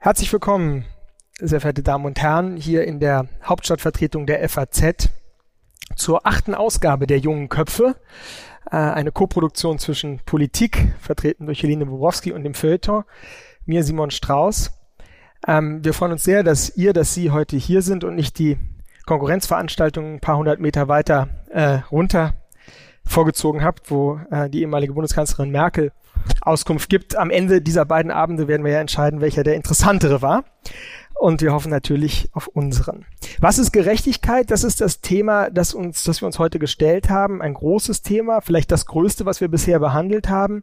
Herzlich willkommen, sehr verehrte Damen und Herren, hier in der Hauptstadtvertretung der FAZ zur achten Ausgabe der Jungen Köpfe, äh, eine Koproduktion zwischen Politik, vertreten durch Helene Bobrowski und dem Feuilleton, mir Simon Strauß. Ähm, wir freuen uns sehr, dass ihr, dass Sie heute hier sind und nicht die Konkurrenzveranstaltung ein paar hundert Meter weiter äh, runter vorgezogen habt, wo äh, die ehemalige Bundeskanzlerin Merkel Auskunft gibt. Am Ende dieser beiden Abende werden wir ja entscheiden, welcher der interessantere war. Und wir hoffen natürlich auf unseren. Was ist Gerechtigkeit? Das ist das Thema, das uns, das wir uns heute gestellt haben. Ein großes Thema, vielleicht das größte, was wir bisher behandelt haben.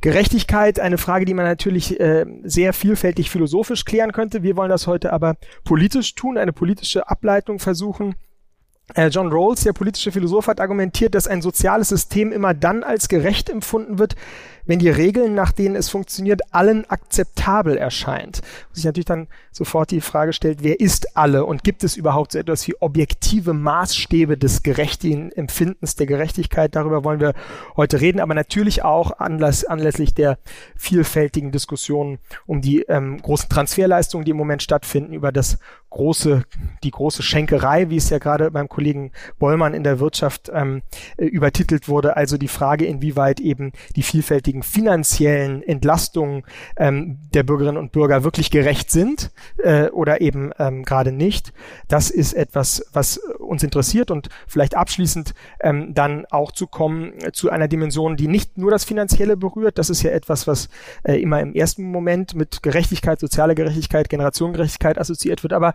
Gerechtigkeit, eine Frage, die man natürlich äh, sehr vielfältig philosophisch klären könnte. Wir wollen das heute aber politisch tun, eine politische Ableitung versuchen. Äh, John Rawls, der politische Philosoph, hat argumentiert, dass ein soziales System immer dann als gerecht empfunden wird, wenn die Regeln, nach denen es funktioniert, allen akzeptabel erscheint. Und sich natürlich dann sofort die Frage stellt, wer ist alle und gibt es überhaupt so etwas wie objektive Maßstäbe des gerechten Empfindens der Gerechtigkeit? Darüber wollen wir heute reden, aber natürlich auch anlass, anlässlich der vielfältigen Diskussionen um die ähm, großen Transferleistungen, die im Moment stattfinden, über das große, die große Schenkerei, wie es ja gerade beim Kollegen Bollmann in der Wirtschaft ähm, äh, übertitelt wurde, also die Frage, inwieweit eben die vielfältigen finanziellen Entlastungen ähm, der Bürgerinnen und Bürger wirklich gerecht sind äh, oder eben ähm, gerade nicht. Das ist etwas, was uns interessiert und vielleicht abschließend ähm, dann auch zu kommen zu einer Dimension, die nicht nur das Finanzielle berührt. Das ist ja etwas, was äh, immer im ersten Moment mit Gerechtigkeit, soziale Gerechtigkeit, Generationengerechtigkeit assoziiert wird, aber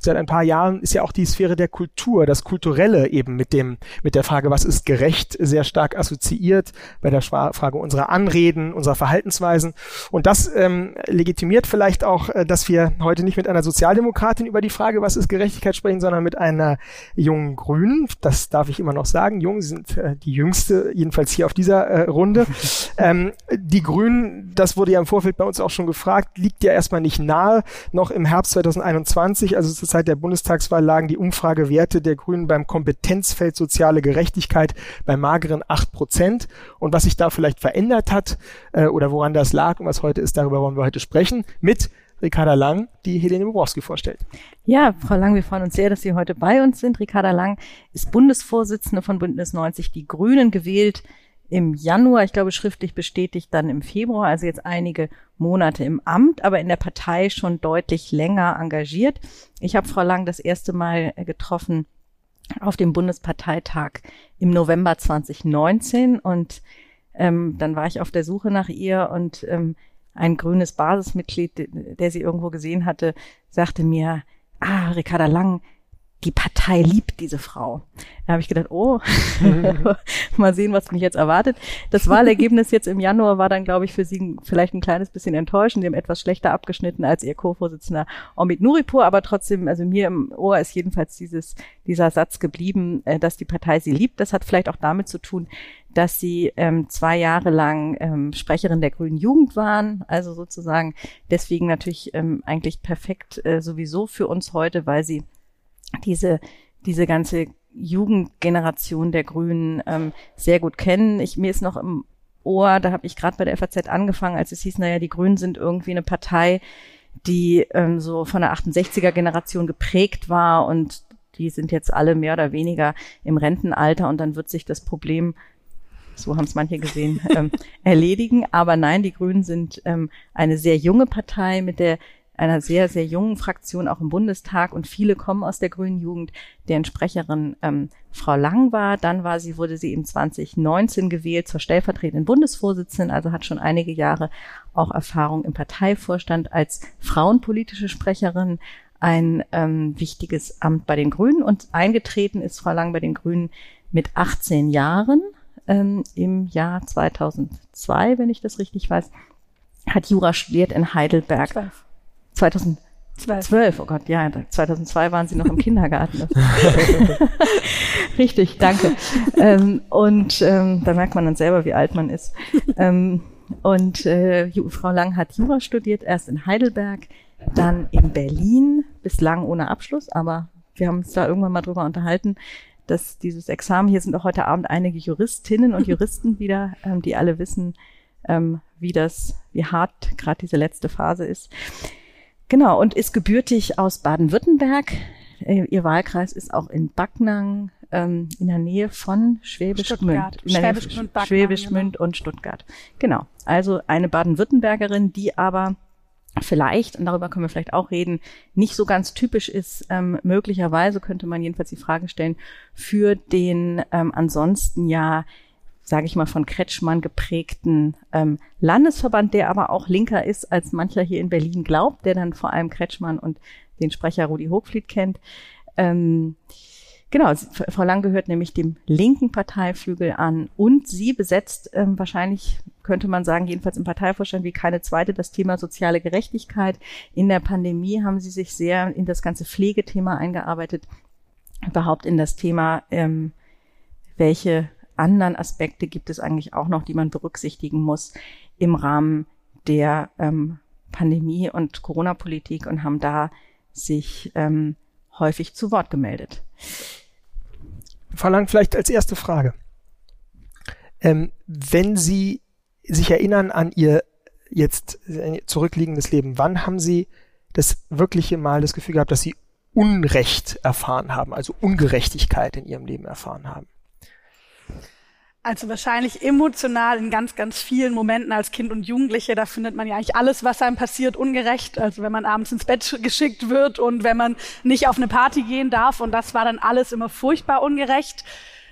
seit ein paar Jahren ist ja auch die Sphäre der Kultur, das Kulturelle eben mit dem, mit der Frage, was ist gerecht, sehr stark assoziiert bei der Frage unserer Anreden, unserer Verhaltensweisen. Und das ähm, legitimiert vielleicht auch, äh, dass wir heute nicht mit einer Sozialdemokratin über die Frage, was ist Gerechtigkeit sprechen, sondern mit einer jungen Grünen. Das darf ich immer noch sagen. Jung, sie sind äh, die jüngste, jedenfalls hier auf dieser äh, Runde. ähm, die Grünen, das wurde ja im Vorfeld bei uns auch schon gefragt, liegt ja erstmal nicht nahe, noch im Herbst 2021, also Zeit der Bundestagswahl lagen die Umfragewerte der Grünen beim Kompetenzfeld soziale Gerechtigkeit bei mageren acht Prozent. Und was sich da vielleicht verändert hat äh, oder woran das lag und was heute ist, darüber wollen wir heute sprechen mit Ricarda Lang, die Helene Bobrowski vorstellt. Ja, Frau Lang, wir freuen uns sehr, dass Sie heute bei uns sind. Ricarda Lang ist Bundesvorsitzende von Bündnis 90 Die Grünen gewählt im Januar, ich glaube schriftlich bestätigt dann im Februar, also jetzt einige Monate im Amt, aber in der Partei schon deutlich länger engagiert. Ich habe Frau Lang das erste Mal getroffen auf dem Bundesparteitag im November 2019 und ähm, dann war ich auf der Suche nach ihr und ähm, ein grünes Basismitglied, der sie irgendwo gesehen hatte, sagte mir, ah, Ricarda Lang, die Partei liebt diese Frau. Da habe ich gedacht, oh, mal sehen, was mich jetzt erwartet. Das Wahlergebnis jetzt im Januar war dann, glaube ich, für sie vielleicht ein kleines bisschen enttäuschend. Haben etwas schlechter abgeschnitten als ihr Co-Vorsitzender Omid Nuripur, aber trotzdem, also mir im Ohr ist jedenfalls dieses, dieser Satz geblieben, äh, dass die Partei sie liebt. Das hat vielleicht auch damit zu tun, dass sie ähm, zwei Jahre lang ähm, Sprecherin der Grünen Jugend waren, also sozusagen deswegen natürlich ähm, eigentlich perfekt äh, sowieso für uns heute, weil sie diese, diese ganze Jugendgeneration der Grünen ähm, sehr gut kennen. Ich, mir ist noch im Ohr, da habe ich gerade bei der FAZ angefangen, als es hieß, naja, die Grünen sind irgendwie eine Partei, die ähm, so von der 68er Generation geprägt war und die sind jetzt alle mehr oder weniger im Rentenalter und dann wird sich das Problem so haben es manche gesehen, ähm, erledigen. Aber nein, die Grünen sind ähm, eine sehr junge Partei mit der einer sehr, sehr jungen Fraktion auch im Bundestag und viele kommen aus der Grünen Jugend, deren Sprecherin ähm, Frau Lang war. Dann war sie, wurde sie in 2019 gewählt zur stellvertretenden Bundesvorsitzenden, also hat schon einige Jahre auch Erfahrung im Parteivorstand als frauenpolitische Sprecherin ein ähm, wichtiges Amt bei den Grünen und eingetreten ist Frau Lang bei den Grünen mit 18 Jahren ähm, im Jahr 2002, wenn ich das richtig weiß, hat Jura studiert in Heidelberg. 12. 2012, oh Gott, ja, 2002 waren Sie noch im Kindergarten. Richtig, danke. ähm, und ähm, da merkt man dann selber, wie alt man ist. Ähm, und äh, Frau Lang hat Jura studiert, erst in Heidelberg, dann in Berlin, bislang ohne Abschluss, aber wir haben uns da irgendwann mal drüber unterhalten, dass dieses Examen, hier sind auch heute Abend einige Juristinnen und Juristen wieder, ähm, die alle wissen, ähm, wie das, wie hart gerade diese letzte Phase ist. Genau, und ist gebürtig aus Baden-Württemberg. Äh, ihr Wahlkreis ist auch in Backnang, ähm, in der Nähe von Schwäbisch Gmünd. Schwäbisch Gmünd, Schwäbisch Gmünd genau. und Stuttgart. Genau. Also eine Baden-Württembergerin, die aber vielleicht, und darüber können wir vielleicht auch reden, nicht so ganz typisch ist. Ähm, möglicherweise könnte man jedenfalls die Frage stellen, für den ähm, ansonsten ja, sage ich mal, von Kretschmann geprägten ähm, Landesverband, der aber auch linker ist, als mancher hier in Berlin glaubt, der dann vor allem Kretschmann und den Sprecher Rudi Hochfliet kennt. Ähm, Genau, Frau Lang gehört nämlich dem linken Parteiflügel an und sie besetzt ähm, wahrscheinlich, könnte man sagen, jedenfalls im Parteivorstand wie keine zweite, das Thema soziale Gerechtigkeit. In der Pandemie haben sie sich sehr in das ganze Pflegethema eingearbeitet, überhaupt in das Thema, ähm, welche anderen Aspekte gibt es eigentlich auch noch, die man berücksichtigen muss im Rahmen der ähm, Pandemie und Corona-Politik und haben da sich ähm, häufig zu Wort gemeldet verlangt vielleicht als erste Frage. Ähm, wenn Sie sich erinnern an Ihr jetzt zurückliegendes Leben, wann haben Sie das wirkliche Mal das Gefühl gehabt, dass Sie Unrecht erfahren haben, also Ungerechtigkeit in Ihrem Leben erfahren haben? Also wahrscheinlich emotional in ganz, ganz vielen Momenten als Kind und Jugendliche, da findet man ja eigentlich alles, was einem passiert, ungerecht. Also wenn man abends ins Bett geschickt wird und wenn man nicht auf eine Party gehen darf und das war dann alles immer furchtbar ungerecht.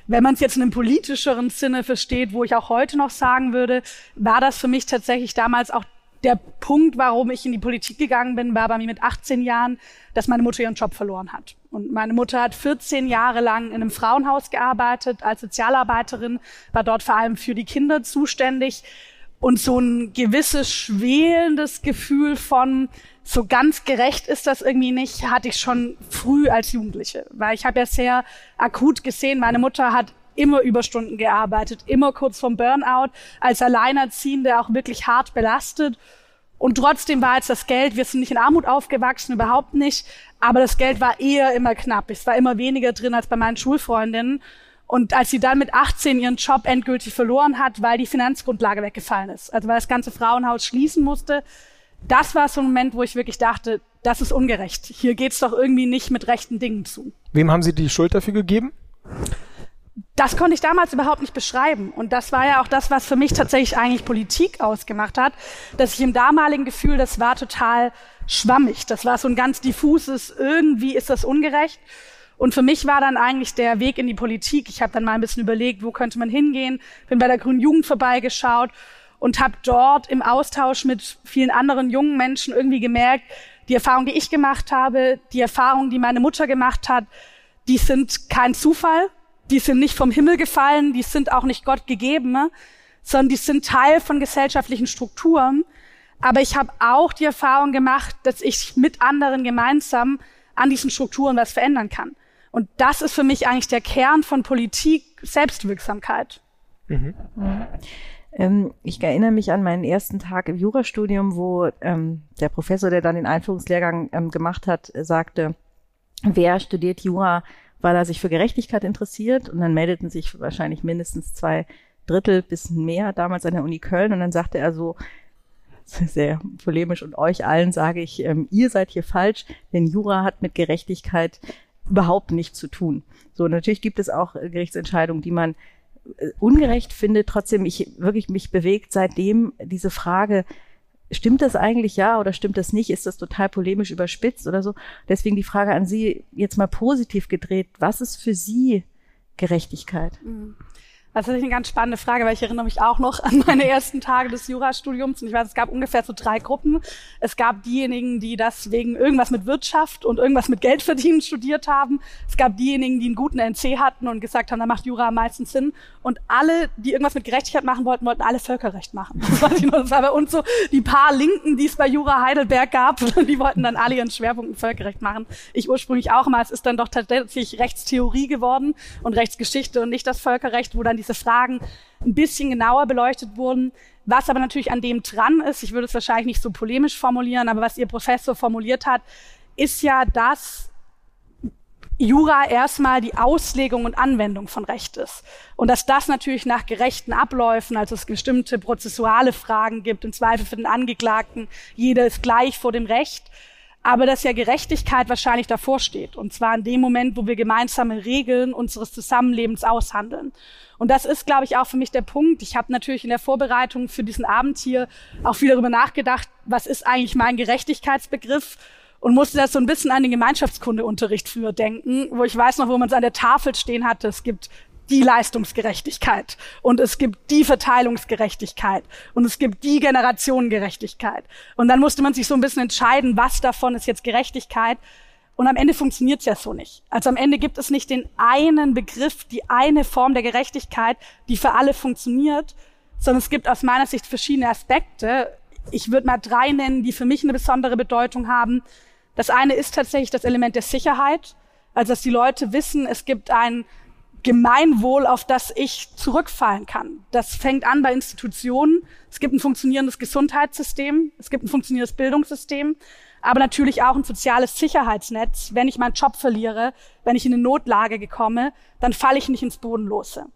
Wenn man es jetzt in einem politischeren Sinne versteht, wo ich auch heute noch sagen würde, war das für mich tatsächlich damals auch der Punkt, warum ich in die Politik gegangen bin, war bei mir mit 18 Jahren, dass meine Mutter ihren Job verloren hat. Und meine Mutter hat 14 Jahre lang in einem Frauenhaus gearbeitet als Sozialarbeiterin, war dort vor allem für die Kinder zuständig. Und so ein gewisses schwelendes Gefühl von, so ganz gerecht ist das irgendwie nicht, hatte ich schon früh als Jugendliche. Weil ich habe ja sehr akut gesehen, meine Mutter hat immer Überstunden gearbeitet, immer kurz vom Burnout, als Alleinerziehende auch wirklich hart belastet. Und trotzdem war jetzt das Geld, wir sind nicht in Armut aufgewachsen, überhaupt nicht, aber das Geld war eher immer knapp. Es war immer weniger drin als bei meinen Schulfreundinnen. Und als sie dann mit 18 ihren Job endgültig verloren hat, weil die Finanzgrundlage weggefallen ist, also weil das ganze Frauenhaus schließen musste, das war so ein Moment, wo ich wirklich dachte, das ist ungerecht. Hier geht's doch irgendwie nicht mit rechten Dingen zu. Wem haben Sie die Schuld dafür gegeben? Das konnte ich damals überhaupt nicht beschreiben. Und das war ja auch das, was für mich tatsächlich eigentlich Politik ausgemacht hat, dass ich im damaligen Gefühl, das war total schwammig. Das war so ein ganz diffuses, irgendwie ist das ungerecht. Und für mich war dann eigentlich der Weg in die Politik. Ich habe dann mal ein bisschen überlegt, wo könnte man hingehen, bin bei der Grünen Jugend vorbeigeschaut und habe dort im Austausch mit vielen anderen jungen Menschen irgendwie gemerkt, die Erfahrung, die ich gemacht habe, die Erfahrung, die meine Mutter gemacht hat, die sind kein Zufall, die sind nicht vom Himmel gefallen, die sind auch nicht Gott gegeben, ne? sondern die sind Teil von gesellschaftlichen Strukturen. Aber ich habe auch die Erfahrung gemacht, dass ich mit anderen gemeinsam an diesen Strukturen was verändern kann. Und das ist für mich eigentlich der Kern von Politik, Selbstwirksamkeit. Mhm. Mhm. Ähm, ich erinnere mich an meinen ersten Tag im Jurastudium, wo ähm, der Professor, der dann den Einführungslehrgang ähm, gemacht hat, sagte, wer studiert Jura, weil er sich für Gerechtigkeit interessiert und dann meldeten sich wahrscheinlich mindestens zwei Drittel bis mehr damals an der Uni Köln und dann sagte er so, sehr polemisch und euch allen sage ich, ähm, ihr seid hier falsch, denn Jura hat mit Gerechtigkeit überhaupt nichts zu tun. So, natürlich gibt es auch äh, Gerichtsentscheidungen, die man äh, ungerecht findet. Trotzdem, ich wirklich mich bewegt seitdem diese Frage, Stimmt das eigentlich ja oder stimmt das nicht? Ist das total polemisch überspitzt oder so? Deswegen die Frage an Sie jetzt mal positiv gedreht. Was ist für Sie Gerechtigkeit? Mhm. Das ist eine ganz spannende Frage, weil ich erinnere mich auch noch an meine ersten Tage des Jurastudiums. Und ich weiß, es gab ungefähr so drei Gruppen. Es gab diejenigen, die das wegen irgendwas mit Wirtschaft und irgendwas mit Geld verdienen studiert haben. Es gab diejenigen, die einen guten NC hatten und gesagt haben, da macht Jura am meisten Sinn. Und alle, die irgendwas mit Gerechtigkeit machen wollten, wollten alle Völkerrecht machen. Das, war bei uns so die paar Linken, die es bei Jura Heidelberg gab. Die wollten dann alle ihren Schwerpunkt im Völkerrecht machen. Ich ursprünglich auch mal. Es ist dann doch tatsächlich Rechtstheorie geworden und Rechtsgeschichte und nicht das Völkerrecht, wo dann die diese Fragen ein bisschen genauer beleuchtet wurden. Was aber natürlich an dem dran ist, ich würde es wahrscheinlich nicht so polemisch formulieren, aber was Ihr Professor formuliert hat, ist ja, dass Jura erstmal die Auslegung und Anwendung von Recht ist. Und dass das natürlich nach gerechten Abläufen, also es bestimmte prozessuale Fragen gibt, im Zweifel für den Angeklagten, jeder ist gleich vor dem Recht, aber dass ja Gerechtigkeit wahrscheinlich davor steht. Und zwar in dem Moment, wo wir gemeinsame Regeln unseres Zusammenlebens aushandeln. Und das ist, glaube ich, auch für mich der Punkt. Ich habe natürlich in der Vorbereitung für diesen Abend hier auch viel darüber nachgedacht, was ist eigentlich mein Gerechtigkeitsbegriff und musste das so ein bisschen an den Gemeinschaftskundeunterricht früher denken, wo ich weiß noch, wo man es an der Tafel stehen hatte. Es gibt die Leistungsgerechtigkeit und es gibt die Verteilungsgerechtigkeit und es gibt die Generationengerechtigkeit. Und dann musste man sich so ein bisschen entscheiden, was davon ist jetzt Gerechtigkeit. Und am Ende funktioniert es ja so nicht. Also am Ende gibt es nicht den einen Begriff, die eine Form der Gerechtigkeit, die für alle funktioniert, sondern es gibt aus meiner Sicht verschiedene Aspekte. Ich würde mal drei nennen, die für mich eine besondere Bedeutung haben. Das eine ist tatsächlich das Element der Sicherheit, also dass die Leute wissen, es gibt ein Gemeinwohl, auf das ich zurückfallen kann. Das fängt an bei Institutionen. Es gibt ein funktionierendes Gesundheitssystem, es gibt ein funktionierendes Bildungssystem, aber natürlich auch ein soziales Sicherheitsnetz. Wenn ich meinen Job verliere, wenn ich in eine Notlage komme, dann falle ich nicht ins Bodenlose.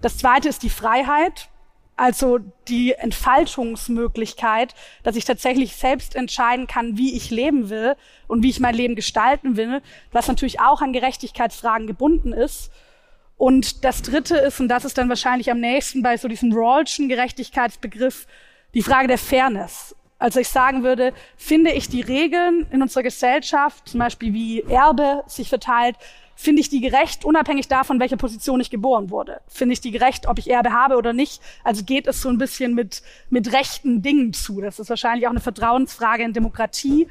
Das zweite ist die Freiheit. Also die Entfaltungsmöglichkeit, dass ich tatsächlich selbst entscheiden kann, wie ich leben will und wie ich mein Leben gestalten will, was natürlich auch an Gerechtigkeitsfragen gebunden ist. Und das Dritte ist, und das ist dann wahrscheinlich am nächsten bei so diesem Rawlschen Gerechtigkeitsbegriff, die Frage der Fairness. Also ich sagen würde, finde ich die Regeln in unserer Gesellschaft, zum Beispiel wie Erbe sich verteilt, finde ich die gerecht, unabhängig davon, welcher Position ich geboren wurde. Finde ich die gerecht, ob ich Erbe habe oder nicht. Also geht es so ein bisschen mit, mit rechten Dingen zu. Das ist wahrscheinlich auch eine Vertrauensfrage in Demokratie.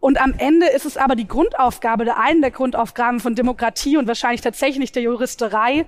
Und am Ende ist es aber die Grundaufgabe, der einen der Grundaufgaben von Demokratie und wahrscheinlich tatsächlich der Juristerei,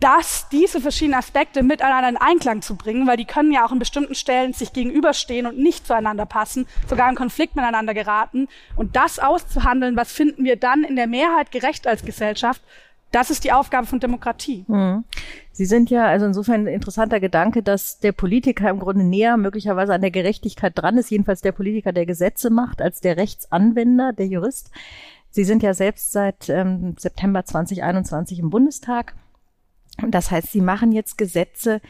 dass diese verschiedenen Aspekte miteinander in Einklang zu bringen, weil die können ja auch in bestimmten Stellen sich gegenüberstehen und nicht zueinander passen, sogar in Konflikt miteinander geraten. Und das auszuhandeln, was finden wir dann in der Mehrheit gerecht als Gesellschaft, das ist die Aufgabe von Demokratie. Mhm. Sie sind ja also insofern ein interessanter Gedanke, dass der Politiker im Grunde näher möglicherweise an der Gerechtigkeit dran ist, jedenfalls der Politiker, der Gesetze macht, als der Rechtsanwender, der Jurist. Sie sind ja selbst seit ähm, September 2021 im Bundestag das heißt, sie machen jetzt Gesetze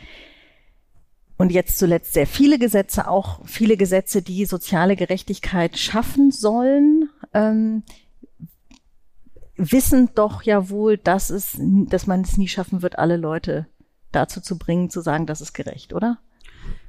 und jetzt zuletzt sehr viele Gesetze, auch viele Gesetze, die soziale Gerechtigkeit schaffen sollen. Ähm, wissen doch ja wohl, dass es, dass man es nie schaffen wird, alle Leute dazu zu bringen, zu sagen, das ist gerecht, oder?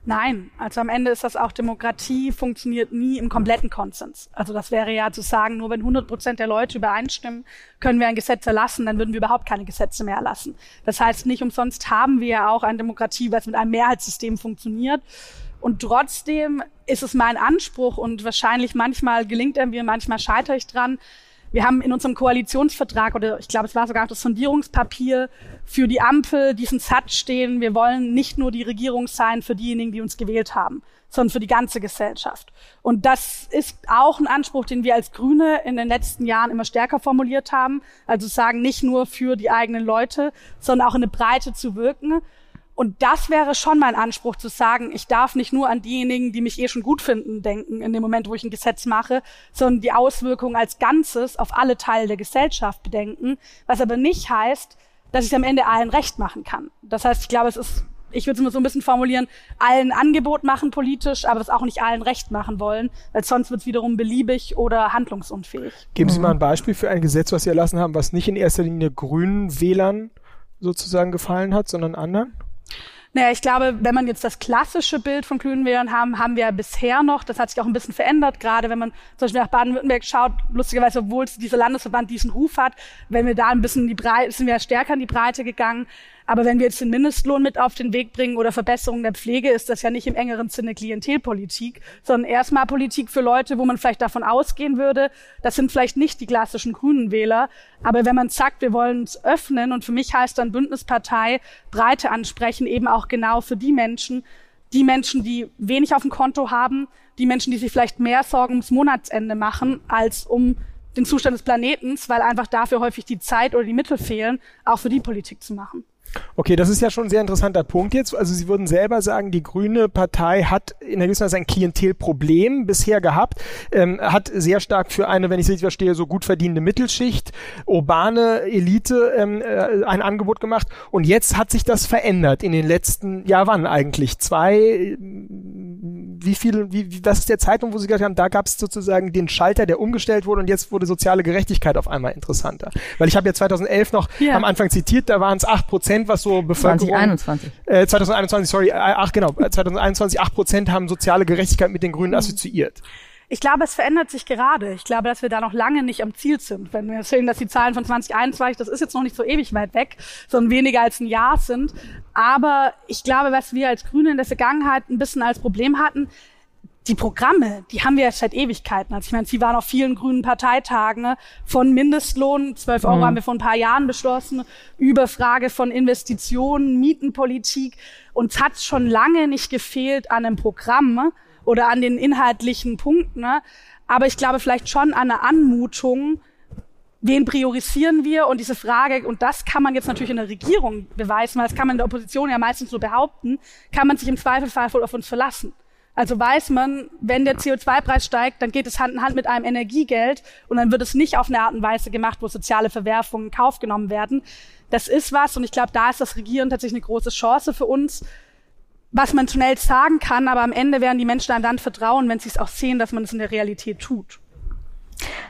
Nein, also am Ende ist das auch Demokratie, funktioniert nie im kompletten Konsens. Also das wäre ja zu sagen, nur wenn 100 Prozent der Leute übereinstimmen, können wir ein Gesetz erlassen, dann würden wir überhaupt keine Gesetze mehr erlassen. Das heißt, nicht umsonst haben wir ja auch eine Demokratie, was mit einem Mehrheitssystem funktioniert. Und trotzdem ist es mein Anspruch und wahrscheinlich manchmal gelingt er mir, manchmal scheitere ich dran, wir haben in unserem Koalitionsvertrag oder ich glaube, es war sogar das Sondierungspapier für die Ampel diesen Satz stehen, wir wollen nicht nur die Regierung sein für diejenigen, die uns gewählt haben, sondern für die ganze Gesellschaft. Und das ist auch ein Anspruch, den wir als Grüne in den letzten Jahren immer stärker formuliert haben. Also sagen, nicht nur für die eigenen Leute, sondern auch in eine Breite zu wirken. Und das wäre schon mein Anspruch zu sagen, ich darf nicht nur an diejenigen, die mich eh schon gut finden, denken in dem Moment, wo ich ein Gesetz mache, sondern die Auswirkungen als Ganzes auf alle Teile der Gesellschaft bedenken, was aber nicht heißt, dass ich am Ende allen recht machen kann. Das heißt, ich glaube, es ist, ich würde es immer so ein bisschen formulieren, allen Angebot machen politisch, aber es auch nicht allen recht machen wollen, weil sonst wird es wiederum beliebig oder handlungsunfähig. Geben Sie mal ein Beispiel für ein Gesetz, was Sie erlassen haben, was nicht in erster Linie grünen Wählern sozusagen gefallen hat, sondern anderen? Naja, ich glaube, wenn man jetzt das klassische Bild von grünen Wählern haben, haben wir ja bisher noch, das hat sich auch ein bisschen verändert, gerade wenn man zum Beispiel nach Baden-Württemberg schaut, lustigerweise, obwohl dieser Landesverband diesen Ruf hat, wenn wir da ein bisschen die Breite, sind wir stärker in die Breite gegangen. Aber wenn wir jetzt den Mindestlohn mit auf den Weg bringen oder Verbesserungen der Pflege, ist das ja nicht im engeren Sinne Klientelpolitik, sondern erstmal Politik für Leute, wo man vielleicht davon ausgehen würde, das sind vielleicht nicht die klassischen grünen Wähler. Aber wenn man sagt, wir wollen es öffnen und für mich heißt dann Bündnispartei Breite ansprechen, eben auch genau für die Menschen, die Menschen, die wenig auf dem Konto haben, die Menschen, die sich vielleicht mehr Sorgen ums Monatsende machen, als um den Zustand des Planetens, weil einfach dafür häufig die Zeit oder die Mittel fehlen, auch für die Politik zu machen. Okay, das ist ja schon ein sehr interessanter Punkt jetzt. Also Sie würden selber sagen, die Grüne Partei hat in der gewissen Weise ein Klientelproblem bisher gehabt, ähm, hat sehr stark für eine, wenn ich es richtig verstehe, so gut verdienende Mittelschicht, urbane Elite ähm, äh, ein Angebot gemacht. Und jetzt hat sich das verändert in den letzten, ja wann eigentlich? Zwei, wie viel, wie, wie was ist der Zeitpunkt, wo Sie gesagt haben, da gab es sozusagen den Schalter, der umgestellt wurde und jetzt wurde soziale Gerechtigkeit auf einmal interessanter. Weil ich habe ja 2011 noch ja. am Anfang zitiert, da waren es acht Prozent, was so Bevölkerung... 2021. Äh, 2021, sorry, äh, ach genau, 2021 acht Prozent haben soziale Gerechtigkeit mit den Grünen mhm. Ich glaube, es verändert sich gerade. Ich glaube, dass wir da noch lange nicht am Ziel sind. Wenn wir sehen, dass die Zahlen von 2021, das ist jetzt noch nicht so ewig weit weg, sondern weniger als ein Jahr sind. Aber ich glaube, was wir als Grüne in der Vergangenheit ein bisschen als Problem hatten, die Programme, die haben wir ja seit Ewigkeiten. Also ich meine, sie waren auf vielen grünen Parteitagen ne? von Mindestlohn, 12 Euro mhm. haben wir vor ein paar Jahren beschlossen, über Frage von Investitionen, Mietenpolitik. Uns hat schon lange nicht gefehlt an einem Programm ne? Oder an den inhaltlichen Punkten. Ne? Aber ich glaube vielleicht schon an einer Anmutung, wen priorisieren wir? Und diese Frage, und das kann man jetzt natürlich in der Regierung beweisen, weil das kann man in der Opposition ja meistens so behaupten, kann man sich im Zweifelsfall auf uns verlassen. Also weiß man, wenn der CO2-Preis steigt, dann geht es Hand in Hand mit einem Energiegeld und dann wird es nicht auf eine Art und Weise gemacht, wo soziale Verwerfungen in Kauf genommen werden. Das ist was und ich glaube, da ist das Regieren tatsächlich eine große Chance für uns, was man schnell sagen kann, aber am Ende werden die Menschen einem dann vertrauen, wenn sie es auch sehen, dass man es in der Realität tut.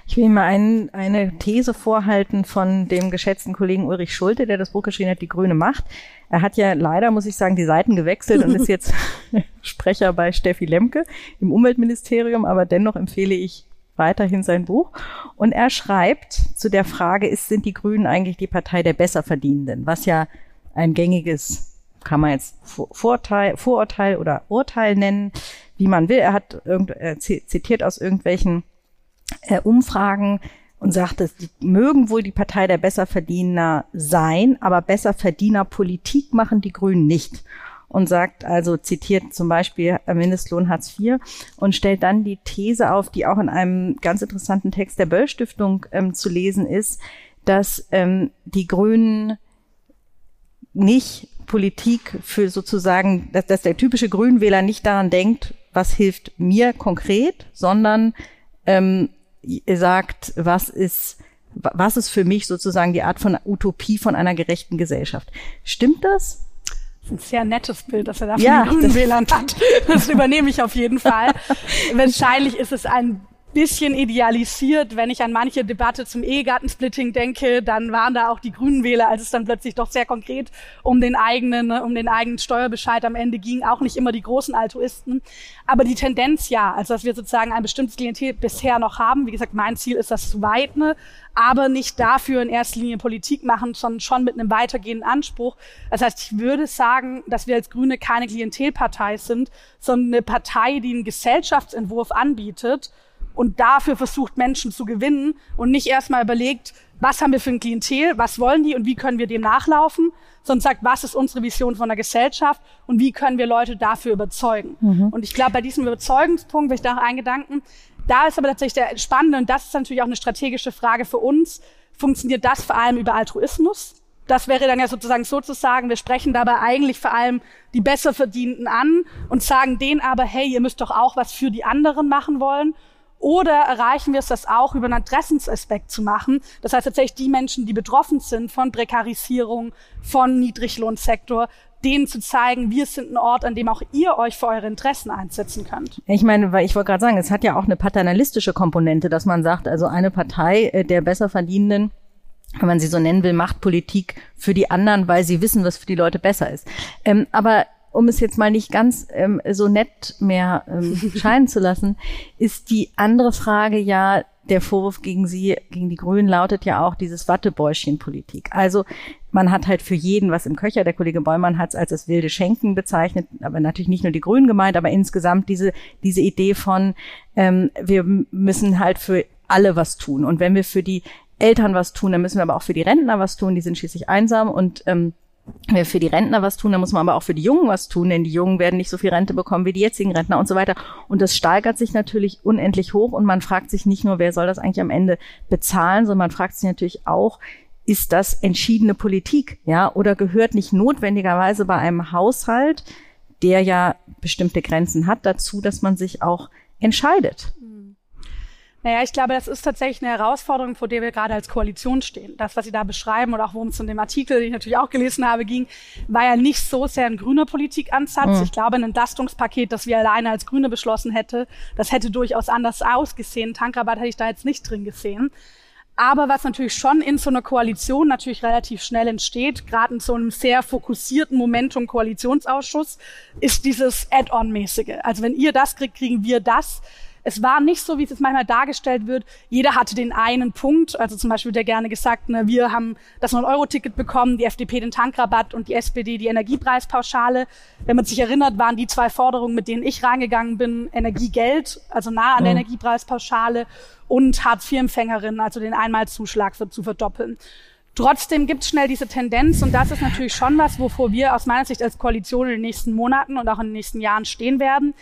Ich will mal ein, eine These vorhalten von dem geschätzten Kollegen Ulrich Schulte, der das Buch geschrieben hat, Die grüne Macht. Er hat ja leider, muss ich sagen, die Seiten gewechselt und ist jetzt Sprecher bei Steffi Lemke im Umweltministerium, aber dennoch empfehle ich weiterhin sein Buch. Und er schreibt zu der Frage, ist, sind die Grünen eigentlich die Partei der Besserverdienenden? Was ja ein gängiges, kann man jetzt Vorteil, Vorurteil oder Urteil nennen, wie man will. Er hat irgend, er zitiert aus irgendwelchen äh, Umfragen und sagte, sie mögen wohl die Partei der Besserverdiener sein, aber Besserverdienerpolitik machen die Grünen nicht. Und sagt also, zitiert zum Beispiel Mindestlohn Hartz IV und stellt dann die These auf, die auch in einem ganz interessanten Text der Böll Stiftung ähm, zu lesen ist, dass ähm, die Grünen nicht Politik für sozusagen, dass, dass der typische Grünwähler nicht daran denkt, was hilft mir konkret, sondern ähm, sagt, was ist, was ist für mich sozusagen die Art von Utopie von einer gerechten Gesellschaft. Stimmt das? Das ist ein sehr nettes Bild, das er da von ja, den Grünen Wählern hat. Das übernehme ich auf jeden Fall. Wahrscheinlich ist es ein bisschen idealisiert. Wenn ich an manche Debatte zum Ehegattensplitting denke, dann waren da auch die Grünen Wähler, als es dann plötzlich doch sehr konkret um den eigenen, um den eigenen Steuerbescheid am Ende ging, auch nicht immer die großen Altruisten. Aber die Tendenz ja, also dass wir sozusagen ein bestimmtes Klientel bisher noch haben. Wie gesagt, mein Ziel ist das zu weiten, aber nicht dafür in erster Linie Politik machen, sondern schon mit einem weitergehenden Anspruch. Das heißt, ich würde sagen, dass wir als Grüne keine Klientelpartei sind, sondern eine Partei, die einen Gesellschaftsentwurf anbietet, und dafür versucht, Menschen zu gewinnen und nicht erstmal überlegt, was haben wir für ein Klientel, was wollen die und wie können wir dem nachlaufen, sondern sagt, was ist unsere Vision von der Gesellschaft und wie können wir Leute dafür überzeugen. Mhm. Und ich glaube, bei diesem Überzeugungspunkt, wenn ich da einen Gedanken, da ist aber tatsächlich der spannende und das ist natürlich auch eine strategische Frage für uns, funktioniert das vor allem über Altruismus? Das wäre dann ja sozusagen sozusagen, wir sprechen dabei eigentlich vor allem die besser verdienten an und sagen denen aber, hey, ihr müsst doch auch was für die anderen machen wollen. Oder erreichen wir es, das auch über einen Adressensaspekt zu machen? Das heißt tatsächlich die Menschen, die betroffen sind von Prekarisierung, von Niedriglohnsektor, denen zu zeigen, wir sind ein Ort, an dem auch ihr euch für eure Interessen einsetzen könnt. Ich meine, weil ich wollte gerade sagen, es hat ja auch eine paternalistische Komponente, dass man sagt, also eine Partei äh, der Besserverdienenden wenn man sie so nennen will, macht Politik für die anderen, weil sie wissen, was für die Leute besser ist. Ähm, aber um es jetzt mal nicht ganz ähm, so nett mehr ähm, scheinen zu lassen, ist die andere Frage ja, der Vorwurf gegen sie, gegen die Grünen lautet ja auch dieses Wattebäuschen-Politik. Also man hat halt für jeden was im Köcher. Der Kollege Bäumann hat es als das wilde Schenken bezeichnet, aber natürlich nicht nur die Grünen gemeint, aber insgesamt diese, diese Idee von, ähm, wir müssen halt für alle was tun. Und wenn wir für die Eltern was tun, dann müssen wir aber auch für die Rentner was tun. Die sind schließlich einsam und ähm, für die Rentner was tun, dann muss man aber auch für die Jungen was tun, denn die Jungen werden nicht so viel Rente bekommen wie die jetzigen Rentner und so weiter. Und das steigert sich natürlich unendlich hoch und man fragt sich nicht nur, wer soll das eigentlich am Ende bezahlen, sondern man fragt sich natürlich auch, ist das entschiedene Politik, ja, oder gehört nicht notwendigerweise bei einem Haushalt, der ja bestimmte Grenzen hat, dazu, dass man sich auch entscheidet? Naja, ich glaube, das ist tatsächlich eine Herausforderung, vor der wir gerade als Koalition stehen. Das, was Sie da beschreiben oder auch worum es in dem Artikel, den ich natürlich auch gelesen habe, ging, war ja nicht so sehr ein grüner Politikansatz. Mhm. Ich glaube, ein Entlastungspaket, das wir alleine als Grüne beschlossen hätte, das hätte durchaus anders ausgesehen. Tankrabatt hätte ich da jetzt nicht drin gesehen. Aber was natürlich schon in so einer Koalition natürlich relativ schnell entsteht, gerade in so einem sehr fokussierten Momentum Koalitionsausschuss, ist dieses Add-on-mäßige. Also wenn ihr das kriegt, kriegen wir das es war nicht so, wie es jetzt manchmal dargestellt wird. Jeder hatte den einen Punkt. Also zum Beispiel wird ja gerne gesagt, ne, wir haben das 9-Euro-Ticket bekommen, die FDP den Tankrabatt und die SPD die Energiepreispauschale. Wenn man sich erinnert, waren die zwei Forderungen, mit denen ich reingegangen bin, Energiegeld, also nah an der mhm. Energiepreispauschale und Hartz-IV-Empfängerinnen, also den Einmalzuschlag für, zu verdoppeln. Trotzdem gibt es schnell diese Tendenz und das ist natürlich schon was, wovor wir aus meiner Sicht als Koalition in den nächsten Monaten und auch in den nächsten Jahren stehen werden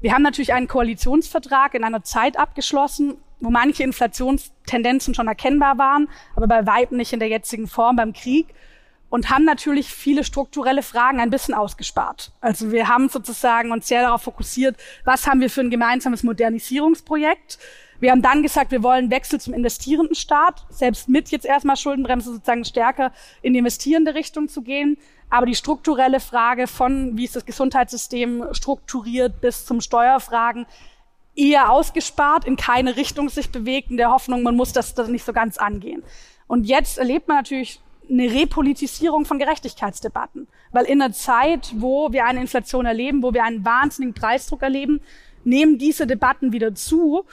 wir haben natürlich einen Koalitionsvertrag in einer Zeit abgeschlossen, wo manche Inflationstendenzen schon erkennbar waren, aber bei weitem nicht in der jetzigen Form beim Krieg und haben natürlich viele strukturelle Fragen ein bisschen ausgespart. Also wir haben sozusagen uns sehr darauf fokussiert, was haben wir für ein gemeinsames Modernisierungsprojekt. Wir haben dann gesagt, wir wollen Wechsel zum investierenden Staat, selbst mit jetzt erstmal Schuldenbremse sozusagen stärker in die investierende Richtung zu gehen. Aber die strukturelle Frage von, wie ist das Gesundheitssystem strukturiert, bis zum Steuerfragen, eher ausgespart, in keine Richtung sich bewegt, in der Hoffnung, man muss das, das nicht so ganz angehen. Und jetzt erlebt man natürlich eine Repolitisierung von Gerechtigkeitsdebatten. Weil in einer Zeit, wo wir eine Inflation erleben, wo wir einen wahnsinnigen Preisdruck erleben, nehmen diese Debatten wieder zu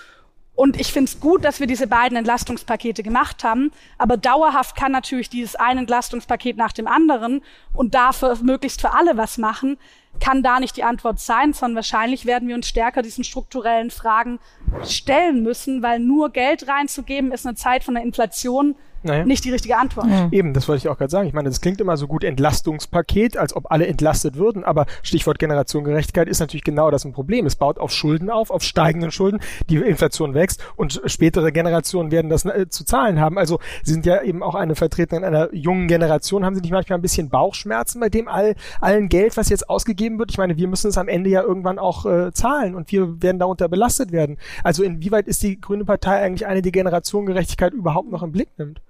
und ich finde es gut, dass wir diese beiden Entlastungspakete gemacht haben. Aber dauerhaft kann natürlich dieses eine Entlastungspaket nach dem anderen und dafür möglichst für alle was machen, kann da nicht die Antwort sein, sondern wahrscheinlich werden wir uns stärker diesen strukturellen Fragen stellen müssen, weil nur Geld reinzugeben ist eine Zeit von der Inflation naja. nicht die richtige Antwort. Ja. Eben, das wollte ich auch gerade sagen. Ich meine, das klingt immer so gut Entlastungspaket, als ob alle entlastet würden, aber Stichwort Generationengerechtigkeit ist natürlich genau das ein Problem. Es baut auf Schulden auf, auf steigenden Schulden, die Inflation wächst und spätere Generationen werden das äh, zu zahlen haben. Also Sie sind ja eben auch eine Vertreterin einer jungen Generation. Haben Sie nicht manchmal ein bisschen Bauchschmerzen bei dem all, allen Geld, was jetzt ausgegeben wird? Ich meine, wir müssen es am Ende ja irgendwann auch äh, zahlen und wir werden darunter belastet werden. Also inwieweit ist die Grüne Partei eigentlich eine, die Generationengerechtigkeit überhaupt noch im Blick nimmt?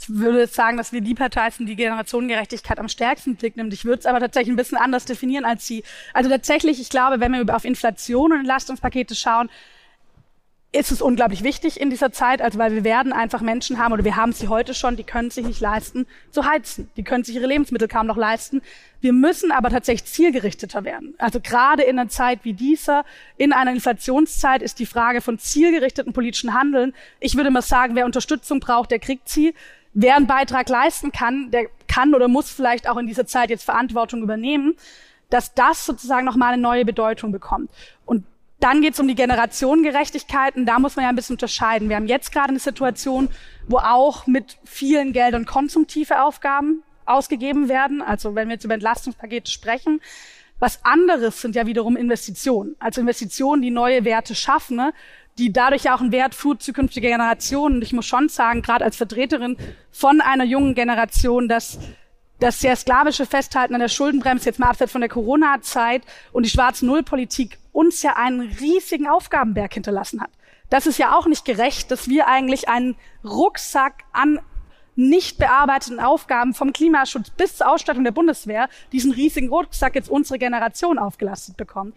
Ich würde sagen, dass wir die Partei sind, die Generationengerechtigkeit am stärksten Blick nimmt. Ich würde es aber tatsächlich ein bisschen anders definieren als Sie. Also tatsächlich, ich glaube, wenn wir auf Inflation und Entlastungspakete schauen, ist es unglaublich wichtig in dieser Zeit, also weil wir werden einfach Menschen haben oder wir haben sie heute schon, die können sich nicht leisten zu heizen, die können sich ihre Lebensmittel kaum noch leisten. Wir müssen aber tatsächlich zielgerichteter werden. Also gerade in einer Zeit wie dieser, in einer Inflationszeit ist die Frage von zielgerichteten politischen Handeln. Ich würde mal sagen, wer Unterstützung braucht, der kriegt sie. Wer einen Beitrag leisten kann, der kann oder muss vielleicht auch in dieser Zeit jetzt Verantwortung übernehmen, dass das sozusagen nochmal eine neue Bedeutung bekommt. Und dann geht es um die Generationengerechtigkeiten. Da muss man ja ein bisschen unterscheiden. Wir haben jetzt gerade eine Situation, wo auch mit vielen Geldern konsumtive Aufgaben ausgegeben werden. Also wenn wir jetzt über Entlastungspakete sprechen. Was anderes sind ja wiederum Investitionen. Also Investitionen, die neue Werte schaffen, ne? Die dadurch ja auch einen Wert für zukünftige Generationen. Und ich muss schon sagen, gerade als Vertreterin von einer jungen Generation, dass das sehr sklavische Festhalten an der Schuldenbremse, jetzt mal abseits von der Corona-Zeit und die schwarze Nullpolitik uns ja einen riesigen Aufgabenberg hinterlassen hat. Das ist ja auch nicht gerecht, dass wir eigentlich einen Rucksack an nicht bearbeiteten Aufgaben vom Klimaschutz bis zur Ausstattung der Bundeswehr diesen riesigen Rucksack jetzt unsere Generation aufgelastet bekommt.